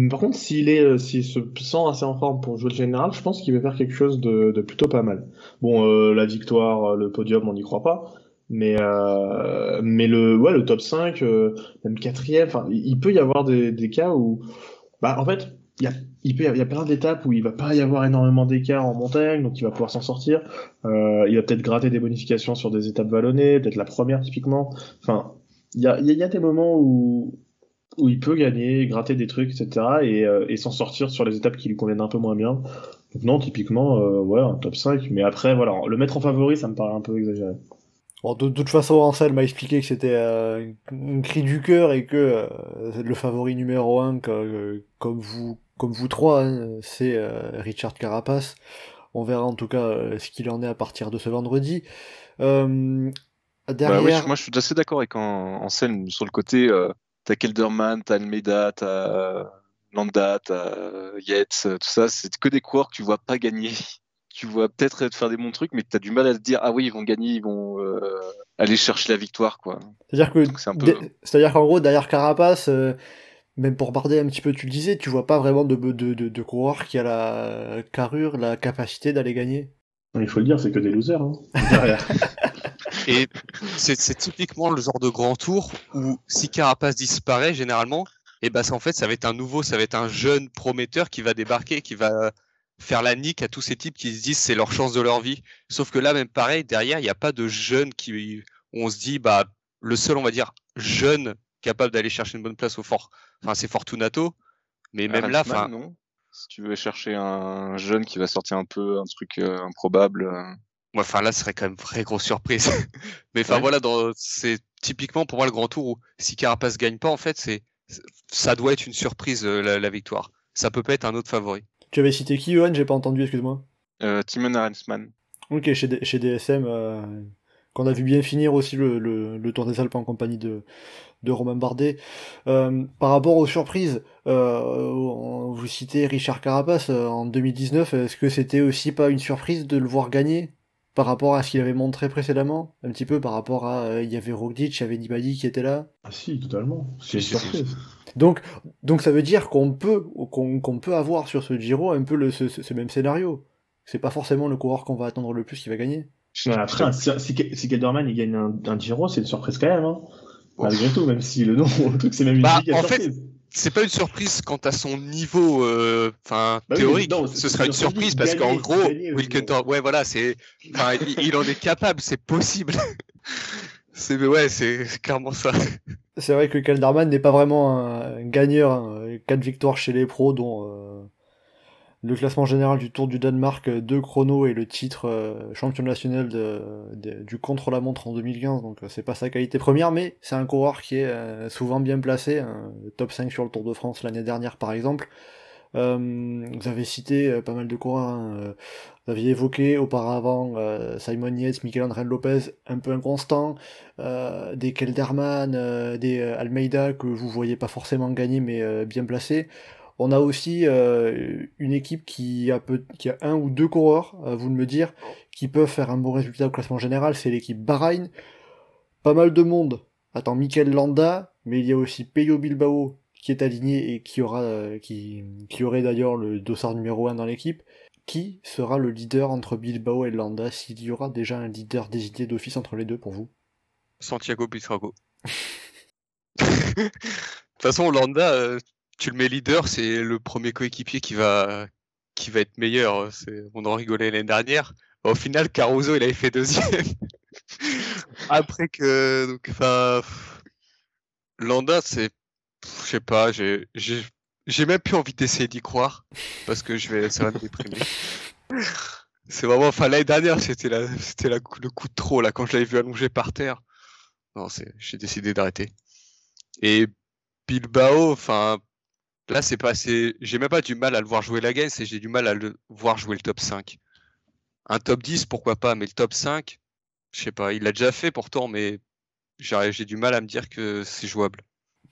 Par contre, s'il est, euh, s'il se sent assez en forme pour jouer le général, je pense qu'il va faire quelque chose de, de plutôt pas mal. Bon, euh, la victoire, euh, le podium, on n'y croit pas. Mais, euh, mais le, ouais, le top 5, euh, même quatrième, enfin, il peut y avoir des, des cas où, bah, en fait, il y a, il peut y avoir- a plein d'étapes où il va pas y avoir énormément d'écart en montagne, donc il va pouvoir s'en sortir. Euh, il va peut-être gratter des bonifications sur des étapes vallonnées, peut-être la première typiquement. Enfin, il y a- il y a des moments où, où il peut gagner, gratter des trucs, etc. et, euh, et s'en sortir sur les étapes qui lui conviennent un peu moins bien. Donc non, typiquement, euh, ouais, un top 5. Mais après, voilà, le mettre en favori, ça me paraît un peu exagéré. Bon, de, de toute façon, Ansel m'a expliqué que c'était euh, un cri du cœur et que euh, le favori numéro un, que- euh, comme vous, comme vous trois, hein, c'est euh, Richard Carapace. On verra en tout cas euh, ce qu'il en est à partir de ce vendredi. Euh, Bah derrière, oui, je- moi je suis assez d'accord avec An- Anselme sur le côté. Euh, t'as Kelderman, t'as Almeida, t'as Landa, t'as Yates, euh, tout ça. C'est que des coureurs que tu vois pas gagner. Tu vois peut-être faire des bons trucs, mais t'as du mal à te dire ah oui ils vont gagner, ils vont euh, aller chercher la victoire quoi. c'est-à-dire que, peu- qu'en gros, derrière Carapace, euh, même pour barder un petit peu, tu le disais, tu vois pas vraiment de, de, de, de coureur qui a la carrure, la capacité d'aller gagner. Il faut le dire, c'est que des losers, hein, derrière. Et c'est typiquement le genre de grand tour où si Carapace disparaît généralement, et ben en fait ça va être un nouveau, ça va être un jeune prometteur qui va débarquer, qui va faire la nique à tous ces types qui se disent c'est leur chance de leur vie. Sauf que là même pareil derrière il n'y a pas de jeunes qui on se dit bah le seul on va dire jeune capable d'aller chercher une bonne place au fort, enfin c'est Fortunato, mais même là, enfin non. Si tu veux chercher un jeune qui va sortir un peu un truc euh, improbable. euh, enfin là, ce serait quand même vraie grosse surprise. Mais enfin Ouais. voilà, dans- c'est typiquement pour moi le grand tour où si Carapace gagne pas, en fait, c'est ça doit être une surprise euh, la, la victoire. Ça peut pas être un autre favori. Tu avais cité qui, Johan? J'ai pas entendu, excuse-moi. euh, Timon Arensman. Ok, chez, D- chez DSM, euh, qu'on a vu bien finir aussi le, le, le Tour des Alpes en compagnie de, de Romain Bardet. Euh, par rapport aux surprises, euh, on- vous citez Richard Carapace euh, en 2019, est-ce que c'était aussi pas une surprise de le voir gagner? Par rapport à ce qu'il avait montré précédemment Un petit peu par rapport à... euh, Il y avait Roglic, il y avait Nibali qui était là. Ah si, totalement. C'est. Donc, donc ça veut dire qu'on peut, qu'on qu'on peut avoir sur ce Giro un peu le, ce, même scénario. C'est pas forcément le coureur qu'on va attendre le plus qui va gagner. Après, si, Kelderman il gagne un, un Giro, c'est une surprise quand même. Hein. Malgré tout, même si le nom, le truc, c'est même une Bah, giga en fait, surprise. C'est pas une surprise quant à son niveau, euh, enfin Bah oui, théorique. non, ce sera une surprise, parce qu'en gros, gagner ouais voilà, c'est, enfin, il, il en est capable, c'est possible. c'est ouais, c'est c'est clairement ça. C'est vrai que Kelderman n'est pas vraiment un gagneur. hein. Quatre victoires chez les pros, dont euh, le classement général du Tour du Danemark, euh, deux chronos et le titre euh, champion national du contre-la-montre en 2015. Donc euh, c'est pas sa qualité première, mais c'est un coureur qui est souvent bien placé. hein. top 5 sur le Tour de France l'année dernière par exemple. Vous avez cité pas mal de coureurs. hein. Vous aviez évoqué auparavant Simon Yates, Mikel-André Lopez, un peu inconstant des Kelderman, des Almeida que vous voyez pas forcément gagner mais bien placés. On a aussi euh, une équipe qui a, un ou deux coureurs, à vous de me dire, qui peuvent faire un bon résultat au classement général, c'est l'équipe Bahreïn. Pas mal de monde attend Mikel Landa, mais il y a aussi Peyo Bilbao qui est aligné et qui aura euh, qui, qui aurait d'ailleurs le dossard numéro 1 dans l'équipe. Qui sera le leader entre Bilbao et Landa s'il y aura déjà un leader désigné d'office entre les deux pour vous? Santiago Pitrago. De toute façon, Landa, euh, tu le mets leader, c'est le premier coéquipier qui va qui va être meilleur. On en rigolait l'année dernière. Au final, Caruso, il avait fait deuxième. Après que, donc, enfin, Landa, c'est, je sais pas, j'ai, j'ai même plus envie d'essayer d'y croire parce que je vais, ça va me déprimer. C'est vraiment, enfin, l'année dernière, c'était la, c'était la, le coup de trop, là, quand je l'avais vu allongé par terre. Non, c'est, j'ai décidé d'arrêter. Et Bilbao, enfin, là, c'est pas, c'est, j'ai même pas du mal à le voir jouer la game, c'est j'ai du mal à le voir jouer le top 5. Un top 10, pourquoi pas, mais le top 5, je sais pas, il l'a déjà fait pourtant, mais j'ai du mal à me dire que c'est jouable.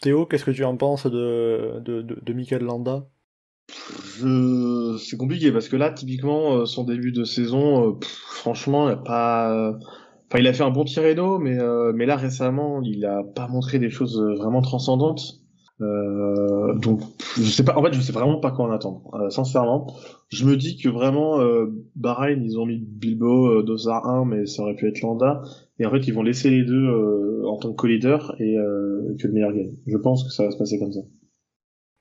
Théo, qu'est-ce que tu en penses de, de, de, de Michael Landa? Je... C'est compliqué parce que là, typiquement, euh, son début de saison, euh, pff, franchement, il a pas. Enfin, il a fait un bon Tirreno, mais euh, mais là récemment, il a pas montré des choses vraiment transcendantes. Euh, donc, je sais pas. En fait, je sais vraiment pas quoi en attendre. Euh, sincèrement, je me dis que vraiment, euh, Bahreïn, ils ont mis Bilbo, euh, Dosar 1, mais ça aurait pu être Landa. Et en fait, ils vont laisser les deux euh, en tant que co-leader et euh, que le meilleur gagne. Je pense que ça va se passer comme ça.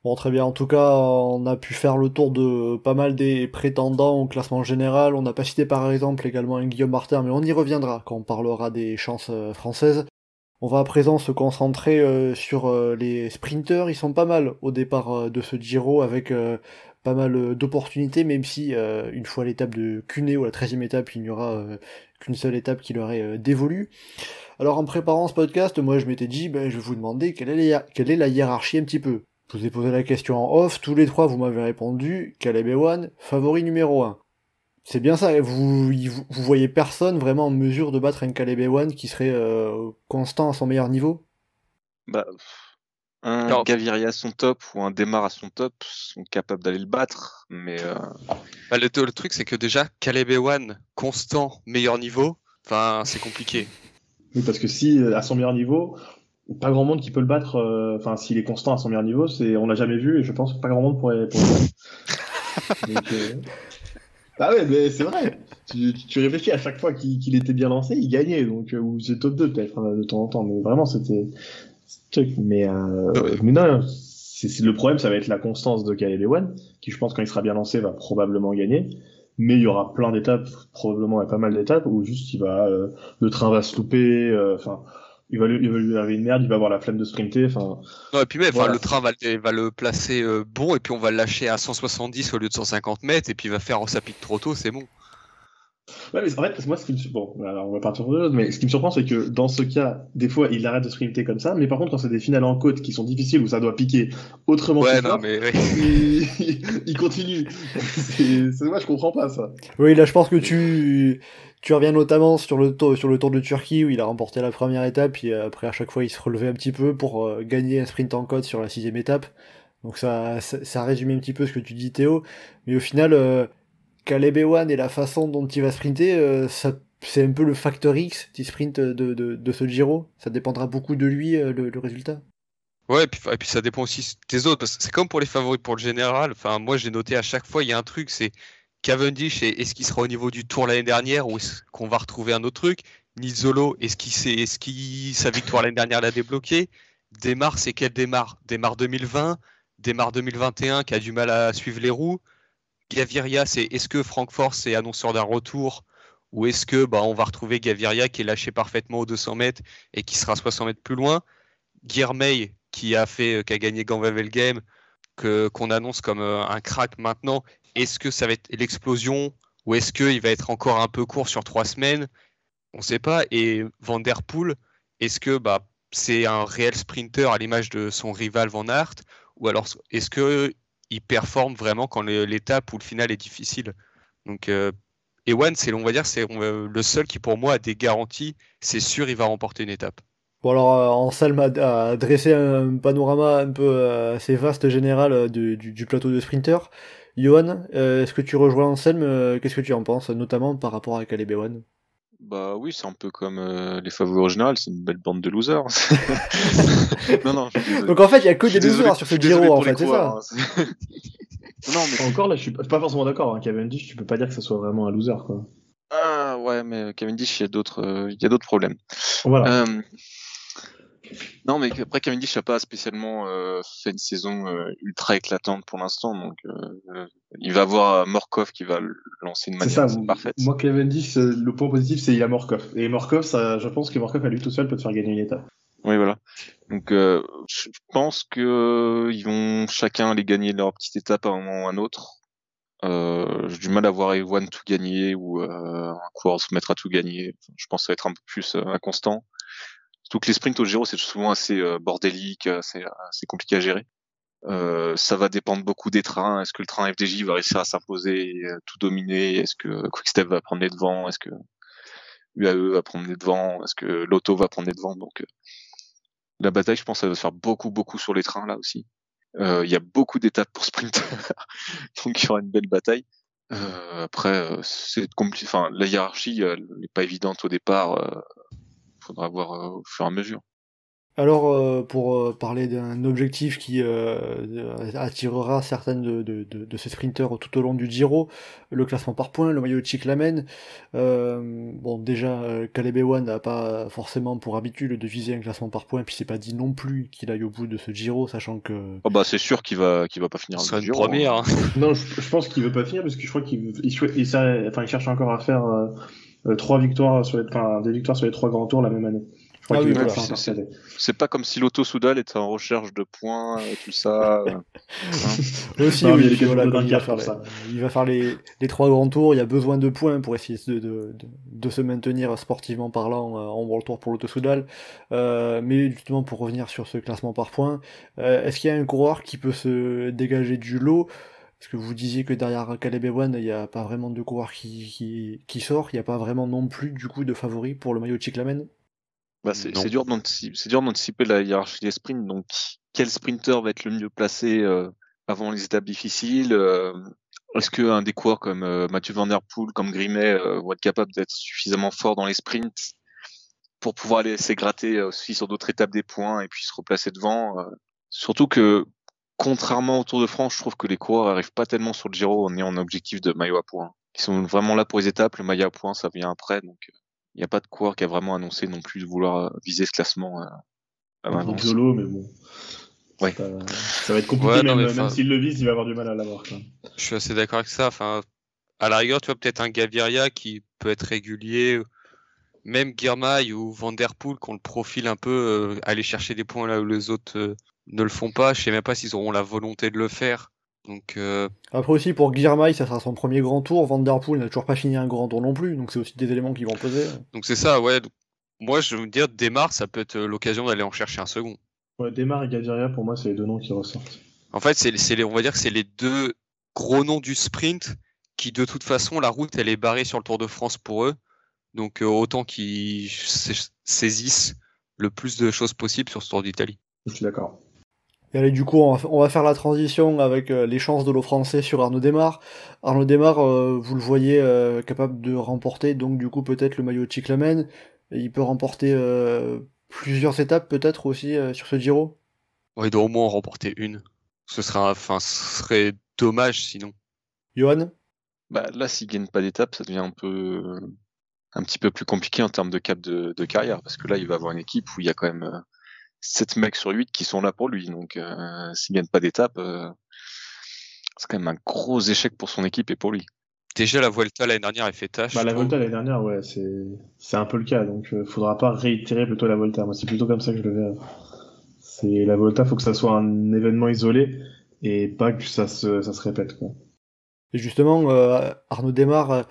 Bon, très bien. En tout cas, on a pu faire le tour de pas mal des prétendants au classement général. On n'a pas cité par exemple également un Guillaume Martin, mais on y reviendra quand on parlera des chances françaises. On va à présent se concentrer euh, sur euh, les sprinters. Ils sont pas mal au départ euh, de ce Giro avec pas mal d'opportunités, même si une fois l'étape de Cuneo, la 13e étape, il n'y aura qu'une seule étape qui leur est dévolue. Alors en préparant ce podcast, moi je m'étais dit, ben, je vais vous demander quelle est, la, quelle est la hiérarchie un petit peu. Je vous ai posé la question en off, tous les trois vous m'avez répondu, Caleb Ewan, favori numéro 1. C'est bien ça, vous, vous, voyez personne vraiment en mesure de battre un Caleb Ewan qui serait euh, constant à son meilleur niveau? Bah, un. Gaviria à son top ou un Démarre à son top sont capables d'aller le battre, mais euh, Bah, le, le truc, c'est que déjà, Caleb Ewan, constant, meilleur niveau, enfin, c'est compliqué. Oui, parce que si euh, à son meilleur niveau, pas grand monde qui peut le battre. euh, Enfin, s'il est constant à son meilleur niveau, c'est on l'a jamais vu et je pense que pas grand monde pourrait. pourrait le battre. Donc, euh, Ah ouais, mais c'est vrai. Tu, tu- réfléchis à chaque fois qu'il qu'il était bien lancé, il gagnait. Donc euh, ou c'est top 2 peut-être hein, de temps en temps, mais vraiment c'était. Mais euh, Ouais. mais non, c'est c'est- le problème, ça va être la constance de Caleb Ewan, qui je pense quand il sera bien lancé va probablement gagner. Mais il y aura plein d'étapes, probablement et pas mal d'étapes où juste il va, euh, le train va se louper. euh, Enfin, il va lui, il va lui arriver une merde, il va avoir la flemme de sprinter. Enfin, Non, et puis même, enfin, Voilà. le train va, le- va le placer euh, bon, et puis on va le lâcher à 170 au lieu de 150 mètres, et puis il va faire ça pique trop tôt, c'est bon. Ouais, mais en fait, moi, ce qui me, bon, alors on va partir sur mais ce qui me surprend, c'est que dans ce cas, des fois, il arrête de sprinter comme ça, mais par contre, quand c'est des finales en côte qui sont difficiles où ça doit piquer autrement Ouais, non, mais il, il continue. C'est moi, je comprends pas ça. Oui, là je pense que tu, tu reviens notamment sur le, tour, sur le Tour de Turquie où il a remporté la première étape et après à chaque fois il se relevait un petit peu pour euh, gagner un sprint en côte sur la sixième étape. Donc ça, ça, ça résume un petit peu ce que tu dis Théo. Mais au final, euh, Caleb Ewan et la façon dont il va sprinter, euh, c'est un peu le facteur X du sprint de, de, ce Giro. Ça dépendra beaucoup de lui, euh, le, résultat. Ouais, et puis, ça dépend aussi des autres, c'est comme pour les favoris pour le général. Enfin, moi, j'ai noté à chaque fois, il y a un truc, c'est Cavendish, est-ce qu'il sera au niveau du tour l'année dernière, ou est-ce qu'on va retrouver un autre truc? Nizzolo, est-ce qu'il sait, est-ce qu'il sa victoire l'année dernière l'a débloqué? Démarre, c'est quel démarre Démarre 2020, démarre 2021 qui a du mal à suivre les roues. Gaviria, c'est est-ce que Francfort c'est annonceur d'un retour? Ou est-ce que bah, on va retrouver Gaviria qui est lâché parfaitement aux 200 mètres et qui sera 60 mètres plus loin? Guillermey qui a fait qui a gagné Ganvavel Game qu'on annonce comme euh, un crack maintenant est-ce que ça va être l'explosion ou est-ce qu'il va être encore un peu court sur trois semaines? On ne sait pas. Et Van est-ce que bah c'est un réel sprinter à l'image de son rival Van Aert? Ou alors est-ce que il performe vraiment quand l'étape ou le final est difficile? Donc euh, Ewan c'est on va dire c'est le seul qui pour moi a des garanties. C'est sûr il va remporter une étape. Bon alors euh, Anselme a, dressé un panorama un peu euh, assez vaste général euh, du, du plateau de sprinter. Johan, euh, est-ce que tu rejoins Anselme euh, Qu'est-ce que tu en penses, notamment par rapport à Caleb Ewan? Bah oui, c'est un peu comme euh, les favoris originales, c'est une belle bande de losers. non, non. Donc en fait, il y a que des désolé- losers sur ce Giro, en fait, c'est ça hein, non, mais Encore là, je suis pas, forcément d'accord. Hein. Cavendish, tu peux pas dire que ce soit vraiment un loser, quoi. ah ouais, mais Cavendish, il y a d'autres, euh, il y a d'autres problèmes. Voilà. Non, mais après Cavendish n'a pas spécialement euh, fait une saison euh, ultra éclatante pour l'instant, donc euh, il va avoir Morkov qui va lancer C'est manière ça. parfaite. Moi, Cavendish, le point positif, c'est il a Morkov. Et Morkov, ça, je pense que Morkov à lui tout seul peut te faire gagner une étape. Oui, voilà. Donc, je pense que euh, ils vont chacun aller gagner leur petite étape à un moment ou à un autre. J'ai du mal à voir Ewan tout gagner ou un coureur se mettre à tout gagner. Enfin, je pense que ça va être un peu plus inconstant. Surtout les sprints au Giro, c'est souvent assez euh, bordélique, assez, compliqué à gérer. Euh, ça va dépendre beaucoup des trains. Est-ce que le train FDJ va réussir à s'imposer et euh, tout dominer? Est-ce que Quickstep va prendre les devants? Est-ce que UAE va prendre les devants? Est-ce que l'auto va prendre les devants? Donc euh, la bataille, je pense, ça va se faire beaucoup, beaucoup sur les trains là aussi. Euh, Il y a beaucoup d'étapes pour sprinter, donc il y aura une belle bataille. Après, c'est compliqué. Enfin, la hiérarchie n'est pas évidente au départ. Il faudra voir au fur et à mesure. Alors, euh, pour euh, parler d'un objectif qui euh, attirera certaines de, de, de, ces sprinters tout au long du Giro, le classement par points, le maillot de Chiclamen. bon, déjà, Caleb Ewan n'a pas forcément pour habitude de viser un classement par points, puis c'est pas dit non plus qu'il aille au bout de ce Giro, sachant que. Oh bah c'est sûr qu'il va qu'il va pas finir. Ce Giro, première. Hein. non, je, pense qu'il veut pas finir parce que je crois qu'il il, il, enfin, il cherche encore à faire trois victoires sur les, enfin, des victoires sur les trois grands tours la même année. Ah c'est pas comme si l'auto Soudal était en recherche de points et tout ça. il, va faire les, trois grands tours. Il y a besoin de points pour essayer de, se maintenir sportivement parlant euh, en World Tour pour l'auto Soudal. Euh, mais justement, pour revenir sur ce classement par points, euh, est-ce qu'il y a un coureur qui peut se dégager du lot? Parce que vous disiez que derrière Caleb Ewan, il n'y a pas vraiment de coureur qui, qui, sort, il n'y a pas vraiment non plus du coup de favori pour le maillot de Chiclamen bah, c'est dur d'anticiper la hiérarchie des sprints. Donc, quel sprinter va être le mieux placé euh, avant les étapes difficiles euh, Est-ce qu'un des coureurs comme euh, Mathieu Van Der Poel, comme Grimet, vont être capables d'être suffisamment fort dans les sprints pour pouvoir aller s'égratter aussi sur d'autres étapes des points et puis se replacer devant Surtout que, contrairement au Tour de France, je trouve que les coureurs n'arrivent pas tellement sur le Giro en ayant un objectif de maillot à points. Ils sont vraiment là pour les étapes. Le maillot à points, ça vient après. Donc, il n'y a pas de coureur qui a vraiment annoncé non plus de vouloir euh, viser ce classement. Euh, à Solo, mais bon. Ouais. Ça, va être compliqué, même, s'il le vise, il va avoir du mal à l'avoir. Je suis assez d'accord avec ça. Enfin, à la rigueur, tu vois, peut-être un Gaviria qui peut être régulier. Même Girmay ou Vanderpool qui ont le profil un peu euh, aller chercher des points là où les autres ne le font pas. Je sais même pas s'ils auront la volonté de le faire. Donc, euh, Après aussi pour Guillermo, ça sera son premier grand tour. Vanderpool n'a toujours pas fini un grand tour non plus, donc c'est aussi des éléments qui vont peser. Donc c'est ça, ouais. Moi je veux dire, Démarre, ça peut être l'occasion d'aller en chercher un second. Ouais, Démarre et Gaviria, pour moi, c'est les deux noms qui ressortent. En fait, c'est, on va dire que c'est les deux gros noms du sprint qui, de toute façon, la route, elle est barrée sur le Tour de France pour eux. Donc euh, autant qu'ils saisissent le plus de choses possibles sur ce Tour d'Italie. Je suis d'accord. Et allez, du coup, on va, faire la transition avec euh, les chances de l'eau français sur Arnaud Desmar. Arnaud Desmar, euh, vous le voyez euh, capable de remporter, donc du coup, peut-être le maillot de Chiclamen. Il peut remporter plusieurs étapes, peut-être aussi sur ce Giro. il doit au moins en remporter une. Ce serait, enfin, ce serait dommage sinon. Johan? Bah, Là, s'il gagne pas d'étape, ça devient un peu un petit peu plus compliqué en termes de cap de, de, carrière, parce que là, il va avoir une équipe où il y a quand même 7 mecs sur 8 qui sont là pour lui. Donc, euh, s'il gagne pas d'étape, euh, c'est quand même un gros échec pour son équipe et pour lui. Déjà, la Vuelta l'année dernière, elle fait tâche. Bah, la Vuelta l'année dernière, ouais, c'est, c'est un peu le cas. Donc, euh, faudra pas réitérer plutôt la Volta. Moi, c'est plutôt comme ça que je le verrai. C'est la Volta, faut que ça soit un événement isolé et pas que ça se, ça se répète. Quoi. Et justement, euh, Arnaud démarre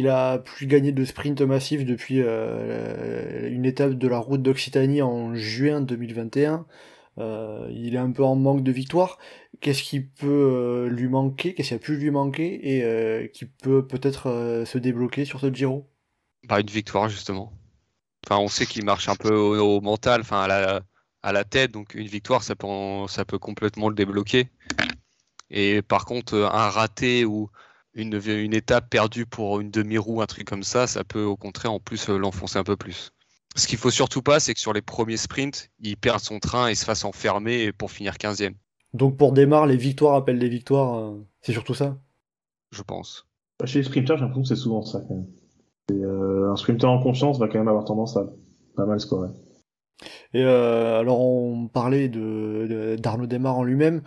il a plus gagné de sprint massif depuis euh, une étape de la route d'Occitanie en juin 2021. Euh, il est un peu en manque de victoire. Qu'est-ce qui peut euh, lui manquer? Qu'est-ce qui a pu lui manquer? Et qui peut peut-être se débloquer sur ce Giro? Bah, Une victoire justement. Enfin, on sait qu'il marche un peu au, mental, enfin à la, à la, tête, donc une victoire ça peut, ça peut complètement le débloquer. Et par contre, un raté ou une, une étape perdue pour une demi-roue, un truc comme ça, ça peut au contraire en plus euh, l'enfoncer un peu plus. Ce qu'il faut surtout pas, c'est que sur les premiers sprints, il perde son train et se fasse enfermer pour finir 15e. Donc pour démarrer, les victoires appellent des victoires, euh, c'est surtout ça? Je pense. Bah, chez les sprinters, j'ai l'impression que c'est souvent ça quand même. Euh, un sprinter en confiance va quand même avoir tendance à pas mal scorer. Et alors on parlait de, d'Arnaud Desmar en lui-même.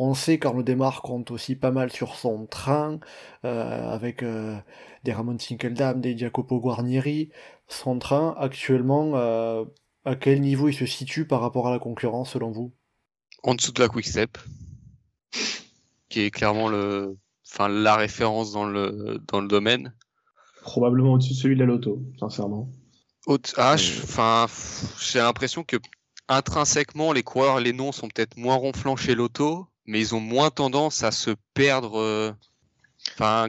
On sait qu'Arnaud Desmar compte aussi pas mal sur son train, euh, avec euh, des Ramon Sinkeldam, des Jacopo Guarnieri. Son train, actuellement, euh, à quel niveau il se situe par rapport à la concurrence, selon vous? En dessous de la Quick-Step, qui est clairement le, enfin, la référence dans le, dans le domaine. Probablement au-dessus de celui de la Loto, sincèrement. Ah, enfin, j'ai l'impression que intrinsèquement, les coureurs, les noms sont peut-être moins ronflants chez Loto, mais ils ont moins tendance à se perdre. Euh, enfin,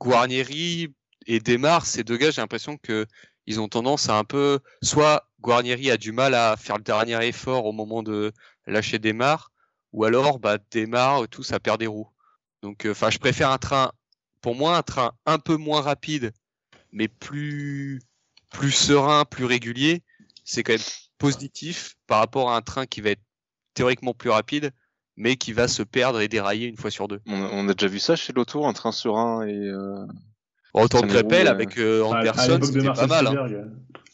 Guarnieri, et Desmar, ces deux gars, j'ai l'impression que ils ont tendance à un peu, soit Guarnieri a du mal à faire le dernier effort au moment de lâcher Desmar, ou alors bah, Desmar, tout ça perd des roues. Donc, euh, enfin, je préfère un train, pour moi, un train un peu moins rapide, mais plus plus serein, plus régulier. C'est quand même positif par rapport à un train qui va être théoriquement plus rapide, mais qui va se perdre et dérailler une fois sur deux. On, a- on a déjà vu ça chez l'auto, un train serein et. euh, Autant Ça que Crépel roule, avec euh, à Anderson, c'était pas mal. hein. Seberg,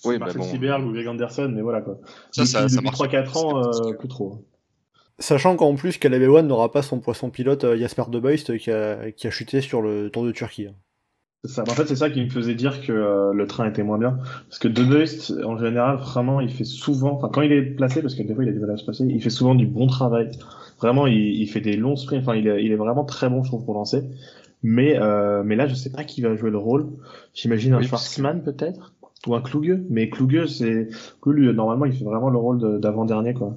Oui, Marcel bah bon. Seberg ou Greg Anderson, mais voilà quoi. Ça, ça, depuis ça marche. 3-4 ans, euh, plus trop. Sachant qu'en plus, Caleb Ewan n'aura pas son poisson pilote euh, Jasper De Beust qui a, qui a chuté sur le Tour de Turquie. hein. Ça. En fait, c'est ça qui me faisait dire que euh, le train était moins bien. Parce que De Beust, en général, vraiment, il fait souvent, enfin, quand il est placé, parce que des fois, il a du mal à se placer, il fait souvent du bon travail. Vraiment, il, il fait des longs sprints. Enfin, il est, il est vraiment très bon, je trouve, pour lancer. Mais, euh, mais là, je sais pas qui va jouer le rôle. J'imagine un Oui, Schwarzman, peut-être Ou un Kluge Mais Kluge, c'est. Kluge, normalement, il fait vraiment le rôle de- d'avant-dernier, quoi.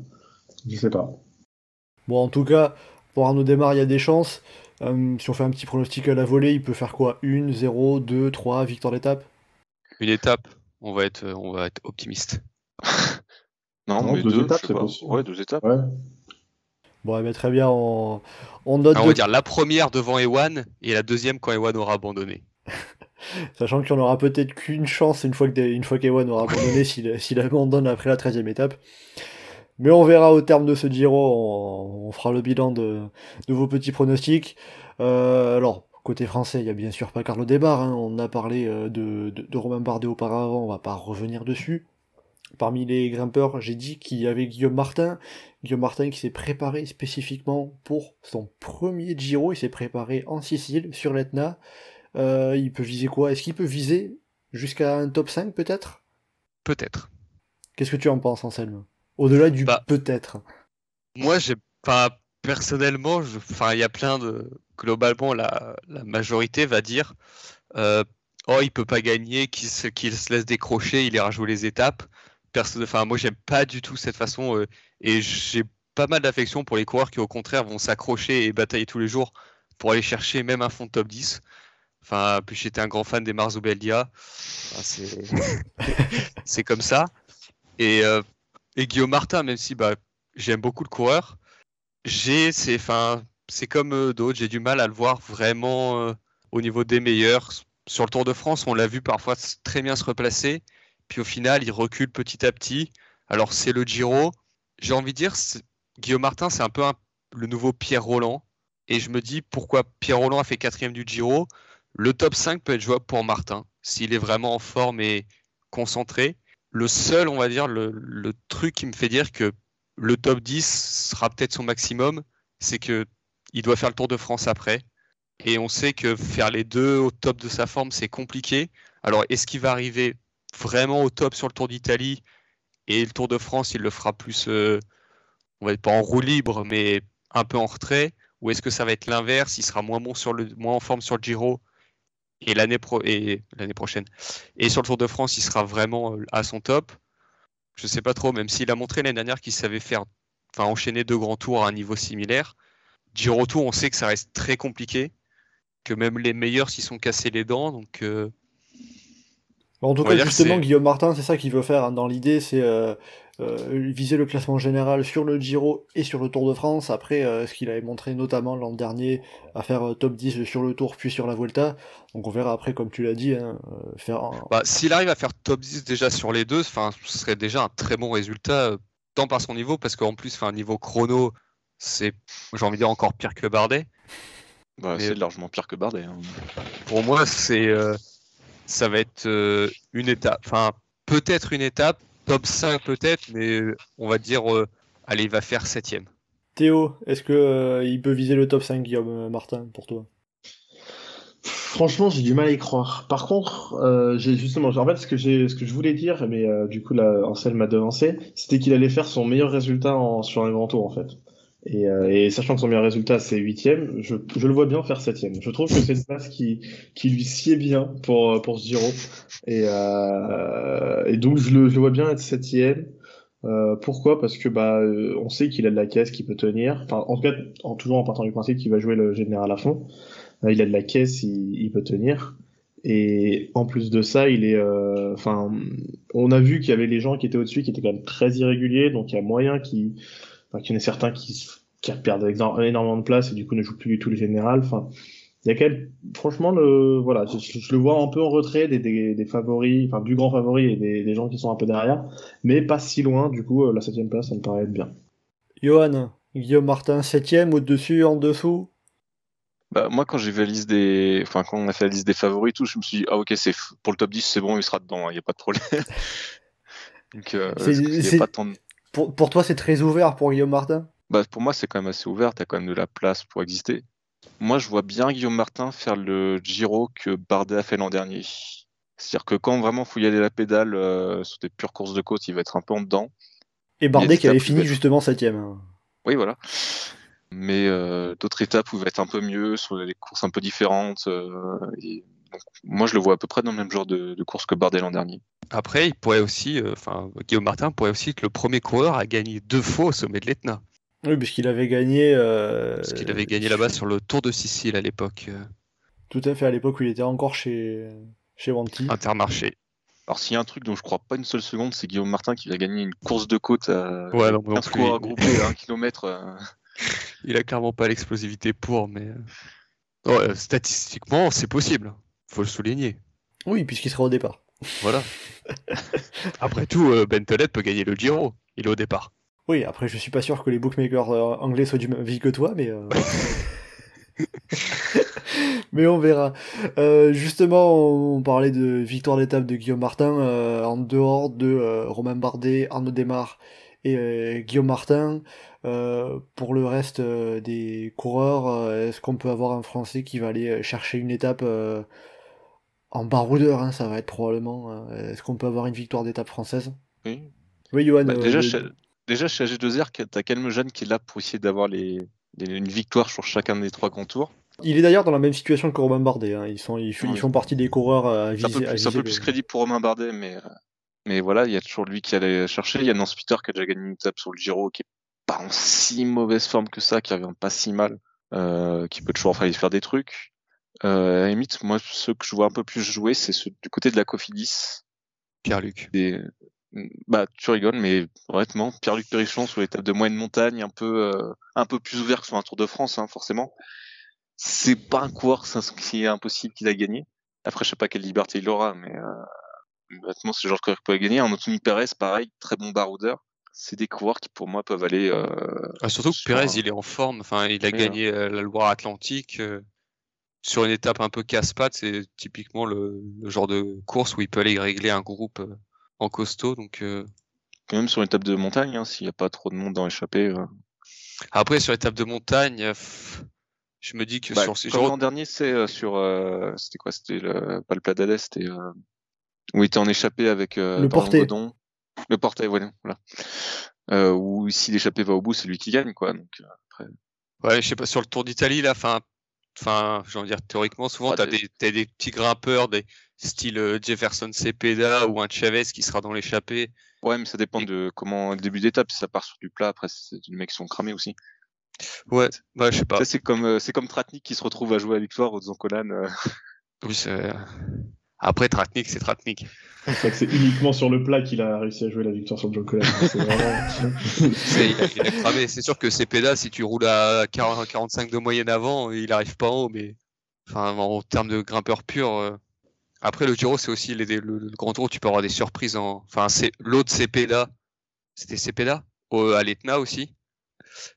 Je sais pas. Bon, en tout cas, pour Arnaud Démarre, il y a des chances. Euh, si on fait un petit pronostic à la volée, il peut faire quoi? 1, 0, 2, 3, victoire d'étape? Une étape, on va être, on va être optimiste. Non, Non, deux deux, étapes, c'est possible. Ouais, deux étapes. Ouais. Bon, eh ben, très bien, on, on note on de- va dire la première devant Ewan et la deuxième quand Ewan aura abandonné. Sachant qu'il n'y en aura peut-être qu'une chance une fois qu'Ewan aura abandonné s'il abandonne après la 13e étape. Mais on verra au terme de ce Giro, on, on fera le bilan de, de vos petits pronostics. Euh, alors, côté français, il y a bien sûr pas Carlo Debar, hein, on a parlé euh, de, de, de Romain Bardet auparavant, on va pas revenir dessus. Parmi les grimpeurs, j'ai dit qu'il y avait Guillaume Martin. Guillaume Martin qui s'est préparé spécifiquement pour son premier Giro, il s'est préparé en Sicile, sur l'Etna. Euh, il peut viser quoi? Est-ce qu'il peut viser jusqu'à un top 5 peut-être? Peut-être. Qu'est-ce que tu en penses, Anselme? Au-delà du Bah. peut-être. Moi, j'ai pas personnellement, je- enfin, il y a plein de globalement la, la majorité va dire, euh, oh, il peut pas gagner, qu'il se, qu'il se laisse décrocher, il ira jouer les étapes. Personne, enfin, moi, j'aime pas du tout cette façon euh, et j'ai pas mal d'affection pour les coureurs qui, au contraire, vont s'accrocher et batailler tous les jours pour aller chercher même un fond de top 10. Enfin, puis j'étais un grand fan des Marzubeldia. Enfin, c'est comme ça. Et, euh, et Guillaume Martin, même si bah, j'aime beaucoup le coureur, j'ai, c'est, enfin, comme euh, d'autres, j'ai du mal à le voir vraiment euh, au niveau des meilleurs. Sur le Tour de France, on l'a vu parfois très bien se replacer, puis au final, il recule petit à petit. Alors c'est le Giro. J'ai envie de dire, Guillaume Martin, c'est un peu le nouveau Pierre Roland. Et je me dis pourquoi Pierre Roland a fait quatrième du Giro? Le top 5 peut être jouable pour Martin, s'il est vraiment en forme et concentré. Le seul, on va dire, le, le truc qui me fait dire que le top 10 sera peut-être son maximum, c'est que il doit faire le Tour de France après. Et on sait que faire les deux au top de sa forme, c'est compliqué. Alors, est-ce qu'il va arriver vraiment au top sur le Tour d'Italie? Et le Tour de France, il le fera plus, euh, on va être pas en roue libre, mais un peu en retrait Ou est-ce que ça va être l'inverse? Il sera moins bon sur le, moins en forme sur le Giro? Et l'année prochaine. Et sur le Tour de France, il sera vraiment euh, à son top. Je sais pas trop, même s'il a montré l'année dernière qu'il savait faire, enchaîner deux grands tours à un niveau similaire. Giro Tour, on sait que ça reste très compliqué, que même les meilleurs s'y sont cassés les dents. Donc euh, En tout cas, justement, Guillaume Martin, c'est ça qu'il veut faire. hein. Dans l'idée, c'est euh, euh, viser le classement général sur le Giro et sur le Tour de France. Après, euh, ce qu'il avait montré notamment l'an dernier, à faire euh, top 10 sur le Tour puis sur la Vuelta. Donc on verra après, comme tu l'as dit, hein, euh, faire un- bah, s'il arrive à faire top 10 déjà sur les deux, enfin, ce serait déjà un très bon résultat, euh, tant par son niveau, parce qu'en plus, enfin, niveau chrono, c'est, j'ai envie de dire, encore pire que Bardet. Bah, c'est largement pire que Bardet. hein. Pour moi, c'est, euh, ça va être euh, une étape, enfin, peut-être une étape, top 5 peut-être, mais euh, on va dire, euh, allez, il va faire septième. Théo, est-ce que euh, il peut viser le top 5, Guillaume Martin, pour toi? Franchement, j'ai du mal à y croire. Par contre, euh, j'ai justement, en fait, ce que j'ai, ce que je voulais dire, mais euh, du coup, là, Ansel m'a devancé, c'était qu'il allait faire son meilleur résultat en, sur un grand tour, en fait. Et, euh, et sachant que son meilleur résultat c'est huitième, je, je le vois bien faire septième. Je trouve que c'est une place qui, qui lui sied bien pour, pour ce Giro. Et, euh, et donc je le, je le vois bien être septième. Euh, pourquoi? Parce que bah euh, on sait qu'il a de la caisse qui peut tenir. Enfin, en tout cas, en, toujours en partant du principe qu'il va jouer le général à fond. Euh, il a de la caisse, il, il peut tenir. Et en plus de ça, il est, euh, enfin, on a vu qu'il y avait les gens qui étaient au-dessus qui étaient quand même très irréguliers, donc il y a moyen qu'il, enfin, qu'il y en ait certains qui, qui perdent énormément de place et du coup ne jouent plus du tout le général. Enfin, il y a même, franchement, le, voilà, je, je, le vois un peu en retrait des, des, des favoris, enfin, du grand favori et des, des, gens qui sont un peu derrière, mais pas si loin, du coup, euh, la septième place, ça me paraît être bien. Johan, Guillaume Martin, septième, au-dessus, en dessous? Bah, moi, quand j'ai vu la liste des, enfin, quand on a fait la liste des favoris tout, je me suis dit, ah, ok, c'est pour le top 10, c'est bon, il sera dedans, il n'y a pas de problème. Donc, euh, c'est, pas tant de... pour, pour toi, c'est très ouvert pour Guillaume Martin? Bah, Pour moi, c'est quand même assez ouvert, tu as quand même de la place pour exister. Moi, je vois bien Guillaume Martin faire le Giro que Bardet a fait l'an dernier. C'est-à-dire que quand vraiment il faut y aller la pédale euh, sur des pures courses de côte, il va être un peu en dedans. Et Bardet qui avait fini justement septième. Oui, voilà mais euh, d'autres étapes où il va être un peu mieux, sur des courses un peu différentes. Euh, et donc, moi, je le vois à peu près dans le même genre de, de course que Bardet l'an dernier. Après, il pourrait aussi, euh, enfin, Guillaume Martin pourrait aussi être le premier coureur à gagner deux fois au sommet de l'Etna. Oui, puisqu'il avait gagné. Parce qu'il avait gagné là-bas sur le Tour de Sicile à l'époque. Tout à fait, à l'époque où il était encore chez, chez. Intermarché. Alors s'il y a un truc dont je crois pas une seule seconde, c'est Guillaume Martin qui va gagner une course de côte à ouais, non, 15 coureurs groupés à 1 km il a clairement pas l'explosivité pour, mais euh, statistiquement, c'est possible. Faut le souligner. Oui, puisqu'il sera au départ. Voilà. après tout, euh, Ben Tolet peut gagner le Giro. Il est au départ. Oui, après, je suis pas sûr que les bookmakers euh, anglais soient du même vie que toi, mais. mais on verra. justement, on parlait de victoire d'étape de Guillaume Martin en dehors de Romain Bardet, Arnaud Desmar et Guillaume Martin. Euh, pour le reste euh, des coureurs, euh, est-ce qu'on peut avoir un Français qui va aller chercher une étape en baroudeur hein, Ça va être probablement. est-ce qu'on peut avoir une victoire d'étape française? Oui. Oui, Johan. Bah, déjà, chez, déjà, chez AG2R, t'as Kelmejean qui est là pour essayer d'avoir les, les, une victoire sur chacun des trois grands tours. Il est d'ailleurs dans la même situation que Romain Bardet. Hein. Ils, sont, ils, ils, font partie des coureurs à viser. C'est un peu, plus, crédible pour Romain Bardet, mais, mais voilà, il y a toujours lui qui allait chercher. Il y a Nance Peter qui a déjà gagné une étape sur le Giro, qui est pas en si mauvaise forme que ça, qui revient pas si mal, euh, qui peut toujours faire des trucs. Euh, à la limite, moi, ceux que je vois un peu plus jouer, c'est ceux du côté de la Cofidis. Pierre-Luc. Des... Bah, tu rigoles, mais honnêtement, Pierre-Luc Périchon sur l'étape de moyenne montagne, un peu, euh, un peu plus ouvert que sur un Tour de France, hein, forcément. C'est pas un coureur qui est impossible qu'il a gagné. Après, je sais pas quelle liberté il aura, mais euh, honnêtement, c'est le genre de coureur qui peut gagner. En Anthony Perez, pareil, très bon baroudeur c'est des coureurs qui pour moi peuvent aller. Euh, ah, surtout que Pérez, il est en forme. Enfin, il a gagné euh, la Loire-Atlantique euh, sur une étape un peu casse-pattes. C'est typiquement le, genre de course où il peut aller régler un groupe en costaud. Donc, même sur une étape de montagne, hein, s'il n'y a pas trop de monde dans l'échappée. Après, sur l'étape de montagne, je me dis que bah, sur ces jours. L'an dernier, c'est sur. c'était quoi C'était le... pas le c'était. où il était en échappée avec. le porté. Le portail, voilà. Euh, ou si l'échappée va au bout, c'est lui qui gagne, quoi. Donc, euh, après... Ouais, je sais pas, sur le Tour d'Italie, là, enfin, enfin, j'ai envie de dire, théoriquement, souvent, tu as des... des, petits grimpeurs, des style euh, Jefferson Cepeda ou un Chavez qui sera dans l'échappée. Ouais, mais ça dépend de comment le début d'étape. Si ça part sur du plat, après, c'est des mecs qui sont cramés aussi. Ouais, ouais, je sais pas. C'est comme, c'est comme Tratnik qui se retrouve à jouer à victoire au Zancolan. Oui, c'est. Après, Tratnik, c'est Tratnik. C'est uniquement sur le plat qu'il a réussi à jouer la victoire sur John Collins. C'est sûr que Cepeda, si tu roules à 40, 45 de moyenne avant, il arrive pas en haut, mais enfin, en termes de grimpeur pur. Euh, après, le Giro, c'est aussi le, grand tour, tu peux avoir des surprises. En... Enfin, c'est l'autre Cepeda. C'était Cepeda? À l'Etna aussi.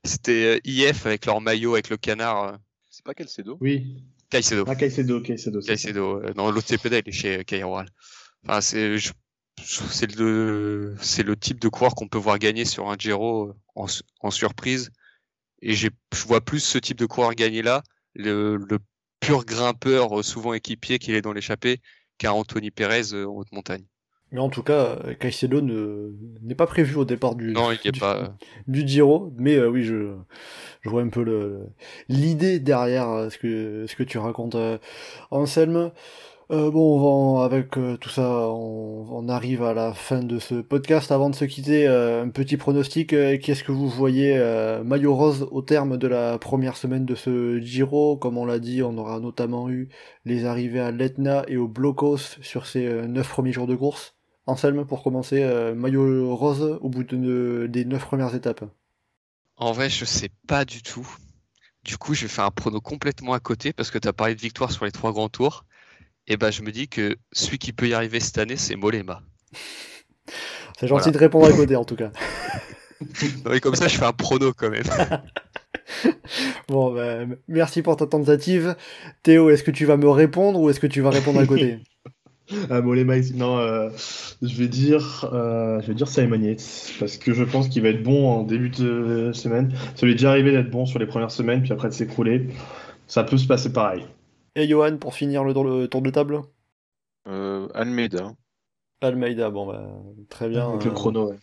C'était euh, IF avec leur maillot avec le canard. Euh. C'est pas Calcedo? Oui. Caicedo. Ah, Caicedo, Caicedo. Caicedo. Non, l'autre Cepeda, il est chez Cairoal. Enfin, c'est c'est le c'est le type de coureur qu'on peut voir gagner sur un Giro euh, en, en surprise. Et je vois plus ce type de coureur gagner là, le, le pur grimpeur euh, souvent équipier qu'il est dans l'échappée, qu'un Anthony Perez euh, en haute montagne. Mais en tout cas, Caicedo n'est pas prévu au départ du, non, il du, pas... du Giro, mais oui, je, je vois un peu l'idée derrière ce que, ce que tu racontes, Anselme. Euh, bon, on va, avec euh, tout ça, on, on arrive à la fin de ce podcast. Avant de se quitter, euh, un petit pronostic. euh, Qu'est-ce que vous voyez euh, maillot rose au terme de la première semaine de ce Giro? Comme on l'a dit, on aura notamment eu les arrivées à l'Etna et au Blocos sur ces euh, neuf premiers jours de course. Anselme, pour commencer, euh, maillot rose au bout de- des neuf premières étapes. En vrai, je sais pas du tout. Du coup, je vais faire un prono complètement à côté parce que tu as parlé de victoire sur les trois grands tours. Et ben, je me dis que celui qui peut y arriver cette année, c'est Molema. C'est gentil Voilà. de répondre à côté en tout cas. Non, comme ça, je fais un prono quand même. Bon, ben, merci pour ta tentative. Théo, est-ce que tu vas me répondre ou est-ce que tu vas répondre à côté? Ah, bon, les Mike, non, euh, je vais dire, euh, je vais dire Simon Yates, parce que je pense qu'il va être bon en début de semaine. Ça lui est déjà arrivé d'être bon sur les premières semaines, puis après de s'écrouler. Ça peut se passer pareil. Et Johan, pour finir le tour, le tour de table? Euh, Almeida. Almeida, bon, ben, très bien. Avec le euh, chrono, ouais.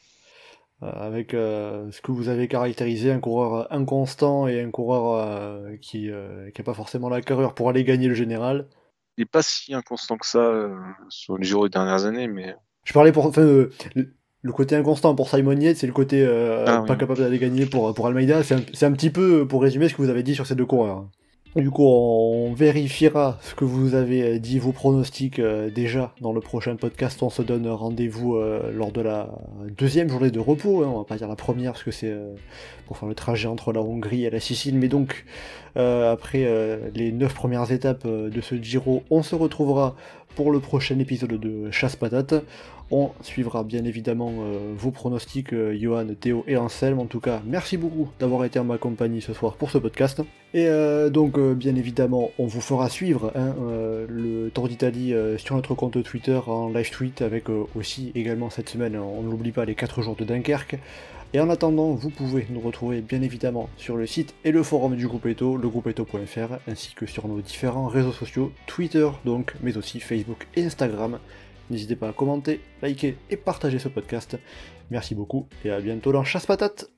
avec euh, ce que vous avez caractérisé, un coureur inconstant et un coureur euh, qui n'a pas forcément la carrure pour aller gagner le général. N'est pas si inconstant que ça euh, sur le Giro des dernières années, mais Je parlais pour. Enfin, euh, le, côté inconstant pour Simon Yates, c'est le côté euh, Ah, pas oui. capable d'aller gagner pour, pour Almeida. C'est un, c'est un petit peu, pour résumer, ce que vous avez dit sur ces deux coureurs. Du coup, on vérifiera ce que vous avez dit, vos pronostics euh, déjà dans le prochain podcast. On se donne rendez-vous euh, lors de la deuxième journée de repos. hein. On va pas dire la première parce que c'est euh, pour faire le trajet entre la Hongrie et la Sicile. Mais donc, euh, après euh, les neuf premières étapes euh, de ce Giro, on se retrouvera pour le prochain épisode de Chasse Patate. On suivra bien évidemment euh, vos pronostics, euh, Johan, Théo et Anselme. En tout cas, merci beaucoup d'avoir été en ma compagnie ce soir pour ce podcast. Et euh, donc, bien évidemment, on vous fera suivre hein, le Tour d'Italie sur notre compte Twitter en live tweet avec aussi également cette semaine, on ne l'oublie pas, les 4 jours de Dunkerque. Et en attendant, vous pouvez nous retrouver bien évidemment sur le site et le forum du groupe Eto, legroupeeto.fr, ainsi que sur nos différents réseaux sociaux, Twitter donc, mais aussi Facebook et Instagram. N'hésitez pas à commenter, liker et partager ce podcast. Merci beaucoup et à bientôt dans Chasse Patate